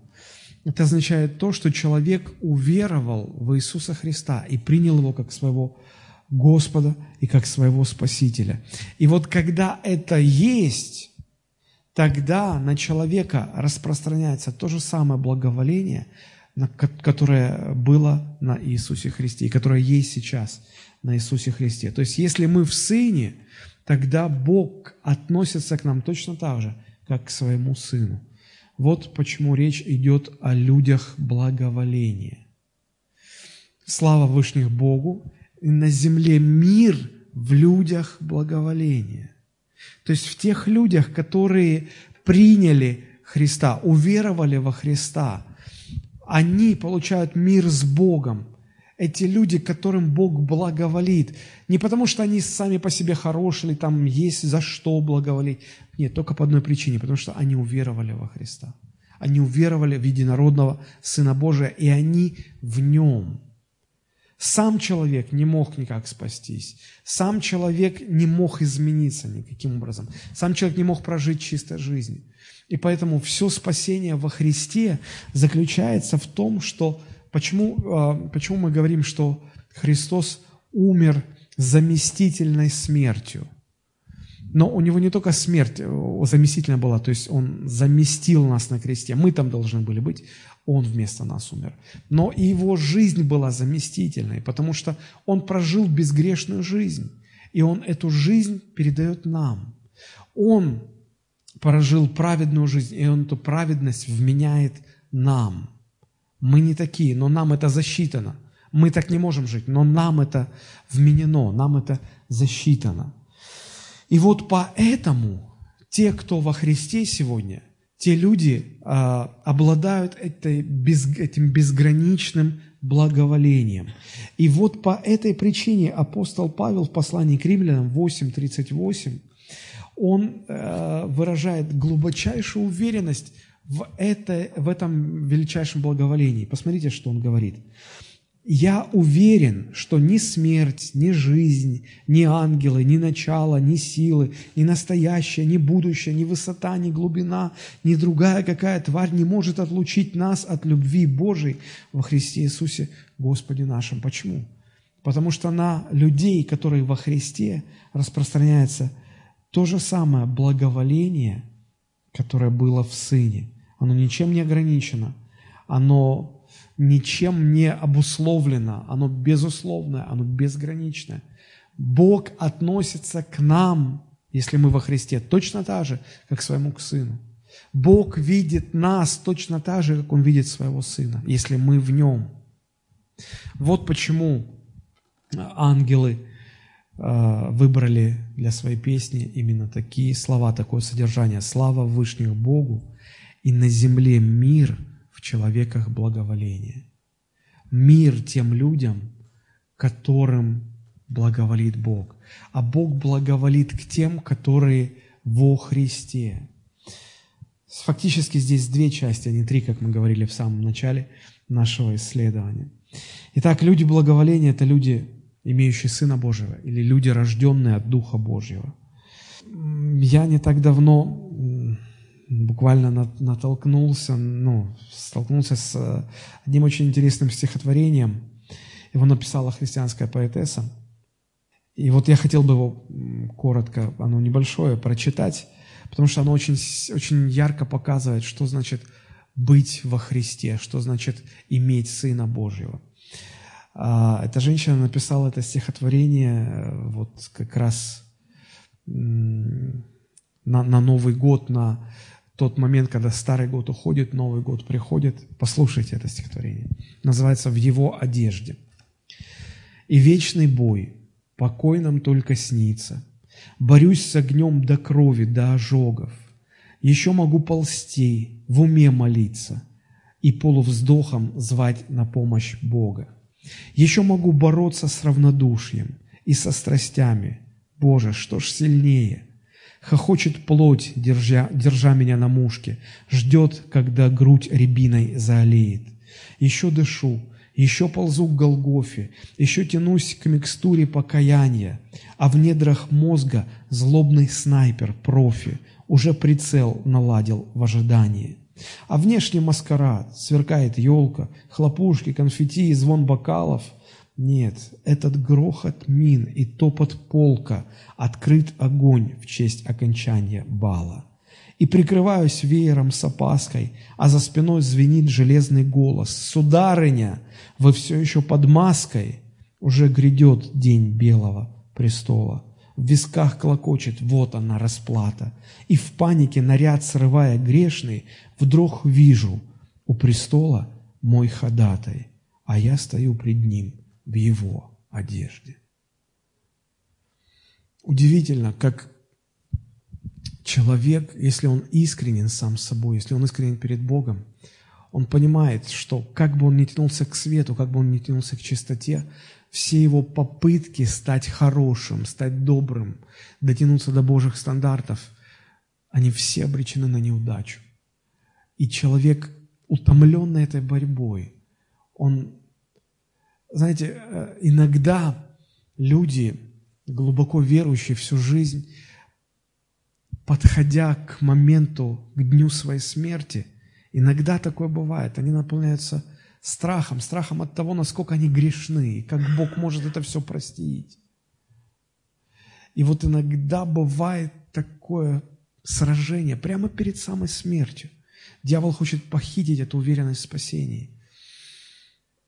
Это означает то, что человек уверовал в Иисуса Христа и принял Его как своего Господа и как своего Спасителя. И вот когда это есть, тогда на человека распространяется то же самое благоволение, которое было на Иисусе Христе и которое есть сейчас на Иисусе Христе. То есть если мы в Сыне, тогда Бог относится к нам точно так же, как к своему Сыну. Вот почему речь идет о людях благоволения. Слава Вышних Богу, на земле мир в людях благоволения. То есть в тех людях, которые приняли Христа, уверовали во Христа, они получают мир с Богом. Эти люди, которым Бог благоволит. Не потому, что они сами по себе хорошие, или там есть за что благоволить. Нет, только по одной причине, потому что они уверовали во Христа. Они уверовали в единородного Сына Божия, и они в Нем – сам человек не мог никак спастись. Сам человек не мог измениться никаким образом. Сам человек не мог прожить чистой жизнь. И поэтому все спасение во Христе заключается в том, что почему, а, почему мы говорим, что Христос умер заместительной смертью. Но у него не только смерть э, заместительная была, то есть он заместил нас на кресте, мы там должны были быть, он вместо нас умер. Но и его жизнь была заместительной, потому что он прожил безгрешную жизнь. И он эту жизнь передает нам. Он прожил праведную жизнь, и он эту праведность вменяет нам. Мы не такие, но нам это засчитано. Мы так не можем жить, но нам это вменено, нам это засчитано. И вот поэтому те, кто во Христе сегодня – те люди а, обладают этой, без, этим безграничным благоволением. И вот по этой причине апостол Павел в послании к римлянам 8.38, он а, выражает глубочайшую уверенность в, это, в этом величайшем благоволении. Посмотрите, что он говорит. Я уверен, что ни смерть, ни жизнь, ни ангелы, ни начало, ни силы, ни настоящее, ни будущее, ни высота, ни глубина, ни другая какая тварь не может отлучить нас от любви Божией во Христе Иисусе Господе нашим. Почему? Потому что на людей, которые во Христе, распространяется то же самое благоволение, которое было в Сыне. Оно ничем не ограничено. Оно ничем не обусловлено, оно безусловное, оно безграничное. Бог относится к нам, если мы во Христе, точно так же, как к своему к Сыну. Бог видит нас точно так же, как Он видит своего Сына, если мы в Нем. Вот почему ангелы э, выбрали для своей песни именно такие слова, такое содержание. «Слава Вышних Богу, и на земле мир человеках благоволение». Мир тем людям, которым благоволит Бог. А Бог благоволит к тем, которые во Христе. Фактически здесь две части, а не три, как мы говорили в самом начале нашего исследования. Итак, люди благоволения – это люди, имеющие Сына Божьего, или люди, рожденные от Духа Божьего. Я не так давно буквально натолкнулся, ну, столкнулся с э, одним очень интересным стихотворением. Его написала христианская поэтесса. И вот я хотел бы его коротко, оно небольшое, прочитать, потому что оно очень, очень ярко показывает, что значит быть во Христе, что значит иметь Сына Божьего. А, эта женщина написала это стихотворение э, вот как раз на, на Новый год, на тот момент, когда Старый год уходит, Новый год приходит. Послушайте это стихотворение. Называется «В его одежде». «И вечный бой, покой нам только снится. Борюсь с огнем до крови, до ожогов. Еще могу ползти, в уме молиться и полувздохом звать на помощь Бога. Еще могу бороться с равнодушием и со страстями. Боже, что ж сильнее? Хохочет плоть, держа, держа меня на мушке, ждет, когда грудь рябиной заолеет. Еще дышу, еще ползу к Голгофе, еще тянусь к микстуре покаяния, а в недрах мозга злобный снайпер, профи, уже прицел наладил в ожидании. А внешний маскарад, сверкает елка, хлопушки, конфетти и звон бокалов. Нет, этот грохот мин и топот полка, открыт огонь в честь окончания бала. И прикрываюсь веером с опаской, а за спиной звенит железный голос. «Сударыня, вы все еще под маской!» Уже грядет день белого престола. В висках клокочет, вот она расплата. И в панике наряд срывая грешный, вдруг вижу у престола мой ходатай, а я стою пред ним в его одежде. Удивительно, как человек, если он искренен сам с собой, если он искренен перед Богом, он понимает, что как бы он ни тянулся к свету, как бы он ни тянулся к чистоте, все его попытки стать хорошим, стать добрым, дотянуться до Божьих стандартов, они все обречены на неудачу. И человек, утомленный этой борьбой, он, знаете, э, иногда люди, глубоко верующие всю жизнь, подходя к моменту, к дню своей смерти, иногда такое бывает, они наполняются страхом, страхом от того, насколько они грешны, и как Бог может это все простить. И вот иногда бывает такое сражение прямо перед самой смертью. Дьявол хочет похитить эту уверенность в спасении.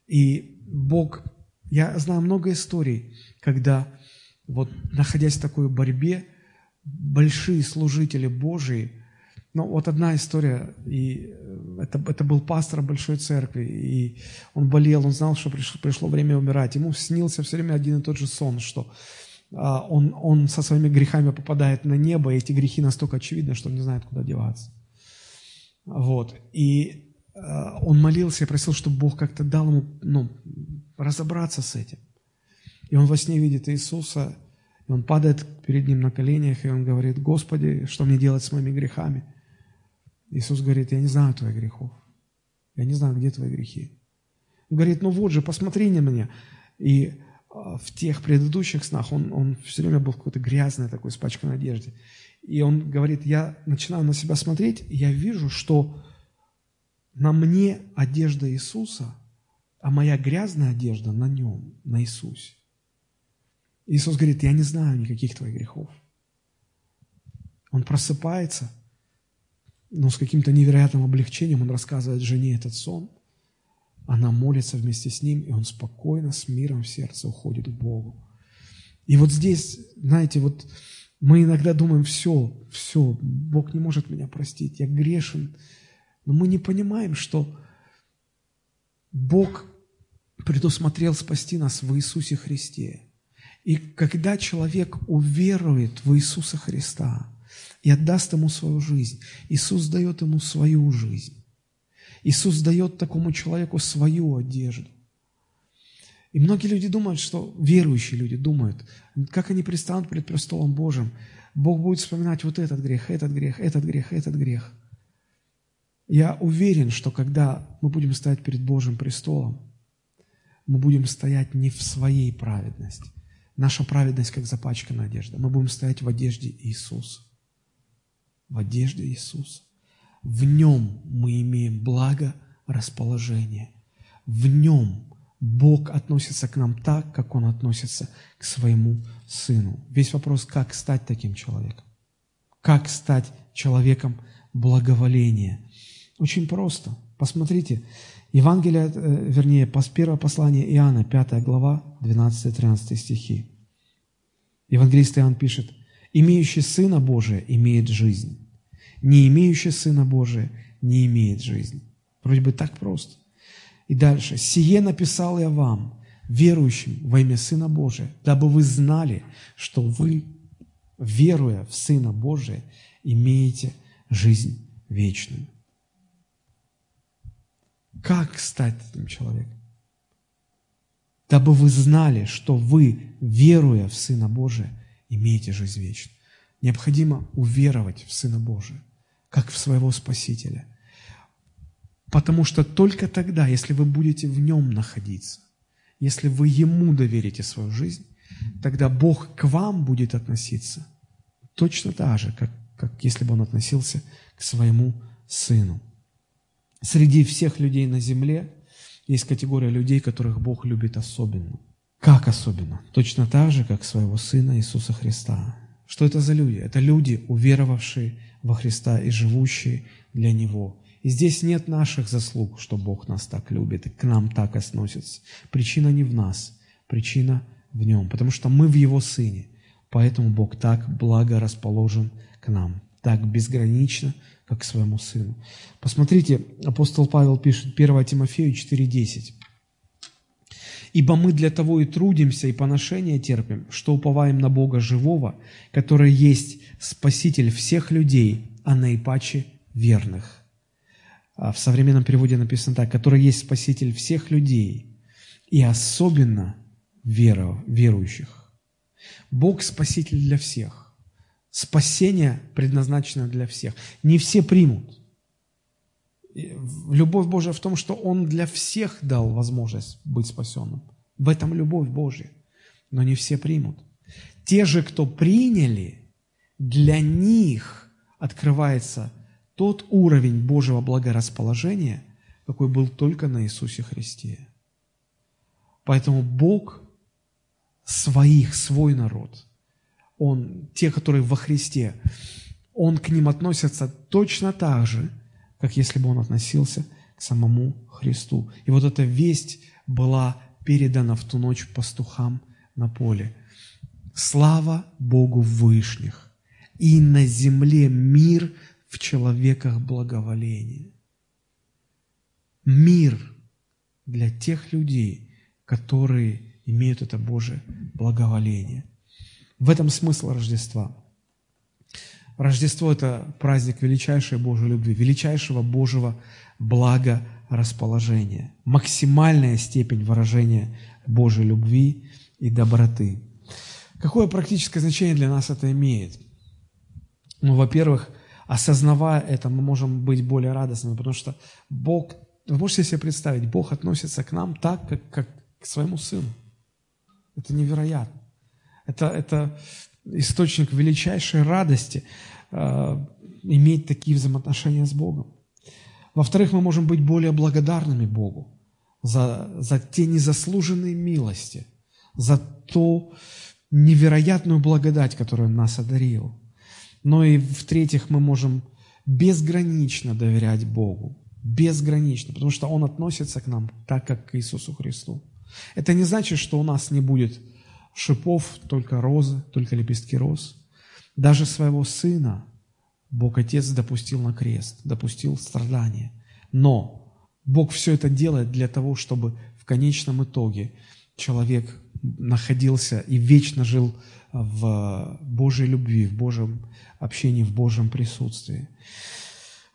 И Бог, я знаю много историй, когда вот находясь в такой борьбе, большие служители Божии – ну, вот одна история, и э, это, это был пастор большой церкви, и он болел, он знал, что пришло, пришло время умирать. Ему снился все время один и тот же сон, что а, он, он со своими грехами попадает на небо, и эти грехи настолько очевидны, что он не знает, куда деваться. Вот. И он молился и просил, чтобы Бог как-то дал ему ну, разобраться с этим. И он во сне видит Иисуса, и он падает перед ним на коленях, и он говорит, Господи, что мне делать с моими грехами? Иисус говорит, я не знаю твоих грехов. Я не знаю, где твои грехи. Он говорит, ну вот же, посмотри на меня. И а, в тех предыдущих снах он, он все время был какой-то грязной такой, испачканной одежде. И он говорит, я начинаю на себя смотреть, и я вижу, что на мне одежда Иисуса, а моя грязная одежда на нем, на Иисусе. Иисус говорит, я не знаю никаких твоих грехов. Он просыпается – но с каким-то невероятным облегчением он рассказывает жене этот сон. Она молится вместе с ним, и он спокойно, с миром в сердце уходит к Богу. И вот здесь, знаете, вот мы иногда думаем, все, все, Бог не может меня простить, я грешен. Но мы не понимаем, что Бог предусмотрел спасти нас в Иисусе Христе. И когда человек уверует в Иисуса Христа и отдаст Ему свою жизнь, Иисус дает ему свою жизнь. Иисус дает такому человеку свою одежду. И многие люди думают, что верующие люди думают, как они пристанут перед престолом Божьим, Бог будет вспоминать вот этот грех, этот грех, этот грех, этот грех. Я уверен, что когда мы будем стоять перед Божьим престолом, мы будем стоять не в своей праведности. Наша праведность, как запачканная одежда. Мы будем стоять в одежде Иисуса. В одежде Иисуса. В Нем мы имеем благо расположение. В Нем Бог относится к нам так, как Он относится к своему Сыну. Весь вопрос, как стать таким человеком? Как стать человеком благоволения? Очень просто. Посмотрите, Евангелие, э, вернее, первое послание Иоанна, 5 глава, 12-13 стихи. Евангелист Иоанн пишет, «Имеющий Сына Божия имеет жизнь, не имеющий Сына Божия не имеет жизни». Вроде бы так просто. И дальше. «Сие написал я вам, верующим во имя Сына Божия, дабы вы знали, что вы, веруя в Сына Божия, имеете жизнь вечную». Как стать этим человеком? Дабы вы знали, что вы, веруя в Сына Божия, имеете жизнь вечную. Необходимо уверовать в Сына Божия, как в своего Спасителя – Потому что только тогда, если вы будете в нем находиться, если вы ему доверите свою жизнь, тогда Бог к вам будет относиться точно так же, как, как если бы он относился к своему сыну. Среди всех людей на земле есть категория людей, которых Бог любит особенно. Как особенно? Точно так же, как своего Сына Иисуса Христа. Что это за люди? Это люди, уверовавшие во Христа и живущие для Него. И здесь нет наших заслуг, что Бог нас так любит и к нам так относится. Причина не в нас, причина в Нем, потому что мы в Его Сыне. Поэтому Бог так благо расположен к нам, так безгранично, как к своему Сыну. Посмотрите, апостол Павел пишет 1 Тимофею 4,10. «Ибо мы для того и трудимся, и поношения терпим, что уповаем на Бога живого, который есть Спаситель всех людей, а наипаче верных». А в современном переводе написано так, который есть Спаситель всех людей и особенно веру, верующих. Бог Спаситель для всех. Спасение предназначено для всех. Не все примут. Любовь Божия в том, что Он для всех дал возможность быть спасенным. В этом любовь Божья. Но не все примут. Те же, кто приняли, для них открывается тот уровень Божьего благорасположения, какой был только на Иисусе Христе. Поэтому Бог своих, свой народ, Он, те, которые во Христе, Он к ним относится точно так же, как если бы Он относился к самому Христу. И вот эта весть была передана в ту ночь пастухам на поле. Слава Богу в вышних, и на земле мир в человеках благоволение. Мир для тех людей, которые имеют это Божие благоволение. В этом смысл Рождества. Рождество – это праздник величайшей Божьей любви, величайшего Божьего блага расположения, максимальная степень выражения Божьей любви и доброты. Какое практическое значение для нас это имеет? Ну, во-первых, осознавая это, мы можем быть более радостными, потому что Бог, вы можете себе представить, Бог относится к нам так, как, как к своему Сыну. Это невероятно. Это, это источник величайшей радости э, иметь такие взаимоотношения с Богом. Во-вторых, мы можем быть более благодарными Богу за, за те незаслуженные милости, за ту невероятную благодать, которую Он нас одарил – но и в-третьих, мы можем безгранично доверять Богу. Безгранично, потому что Он относится к нам так, как к Иисусу Христу. Это не значит, что у нас не будет шипов, только розы, только лепестки роз. Даже своего Сына Бог Отец допустил на крест, допустил страдания. Но Бог все это делает для того, чтобы в конечном итоге человек находился и вечно жил в Божьей любви, в Божьем общении, в Божьем присутствии.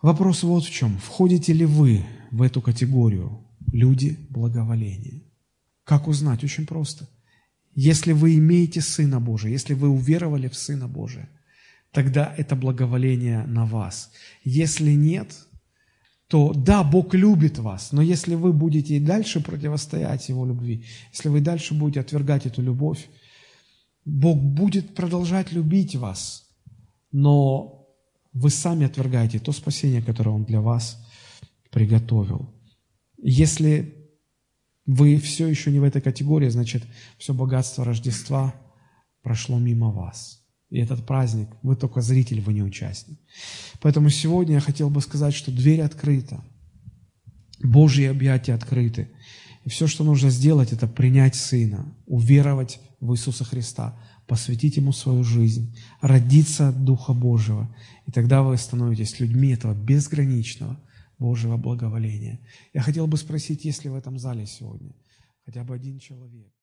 Вопрос вот в чем. Входите ли вы в эту категорию люди благоволения? Как узнать? Очень просто. Если вы имеете Сына Божия, если вы уверовали в Сына Божия, тогда это благоволение на вас. Если нет, то да, Бог любит вас, но если вы будете и дальше противостоять Его любви, если вы дальше будете отвергать эту любовь, Бог будет продолжать любить вас, но вы сами отвергаете то спасение, которое Он для вас приготовил. Если вы все еще не в этой категории, значит, все богатство Рождества прошло мимо вас. И этот праздник, вы только зритель, вы не участник. Поэтому сегодня я хотел бы сказать, что дверь открыта. Божьи объятия открыты. И все, что нужно сделать, это принять Сына, уверовать в Иисуса Христа, посвятить Ему свою жизнь, родиться от Духа Божьего. И тогда вы становитесь людьми этого безграничного Божьего благоволения. Я хотел бы спросить, есть ли в этом зале сегодня хотя бы один человек,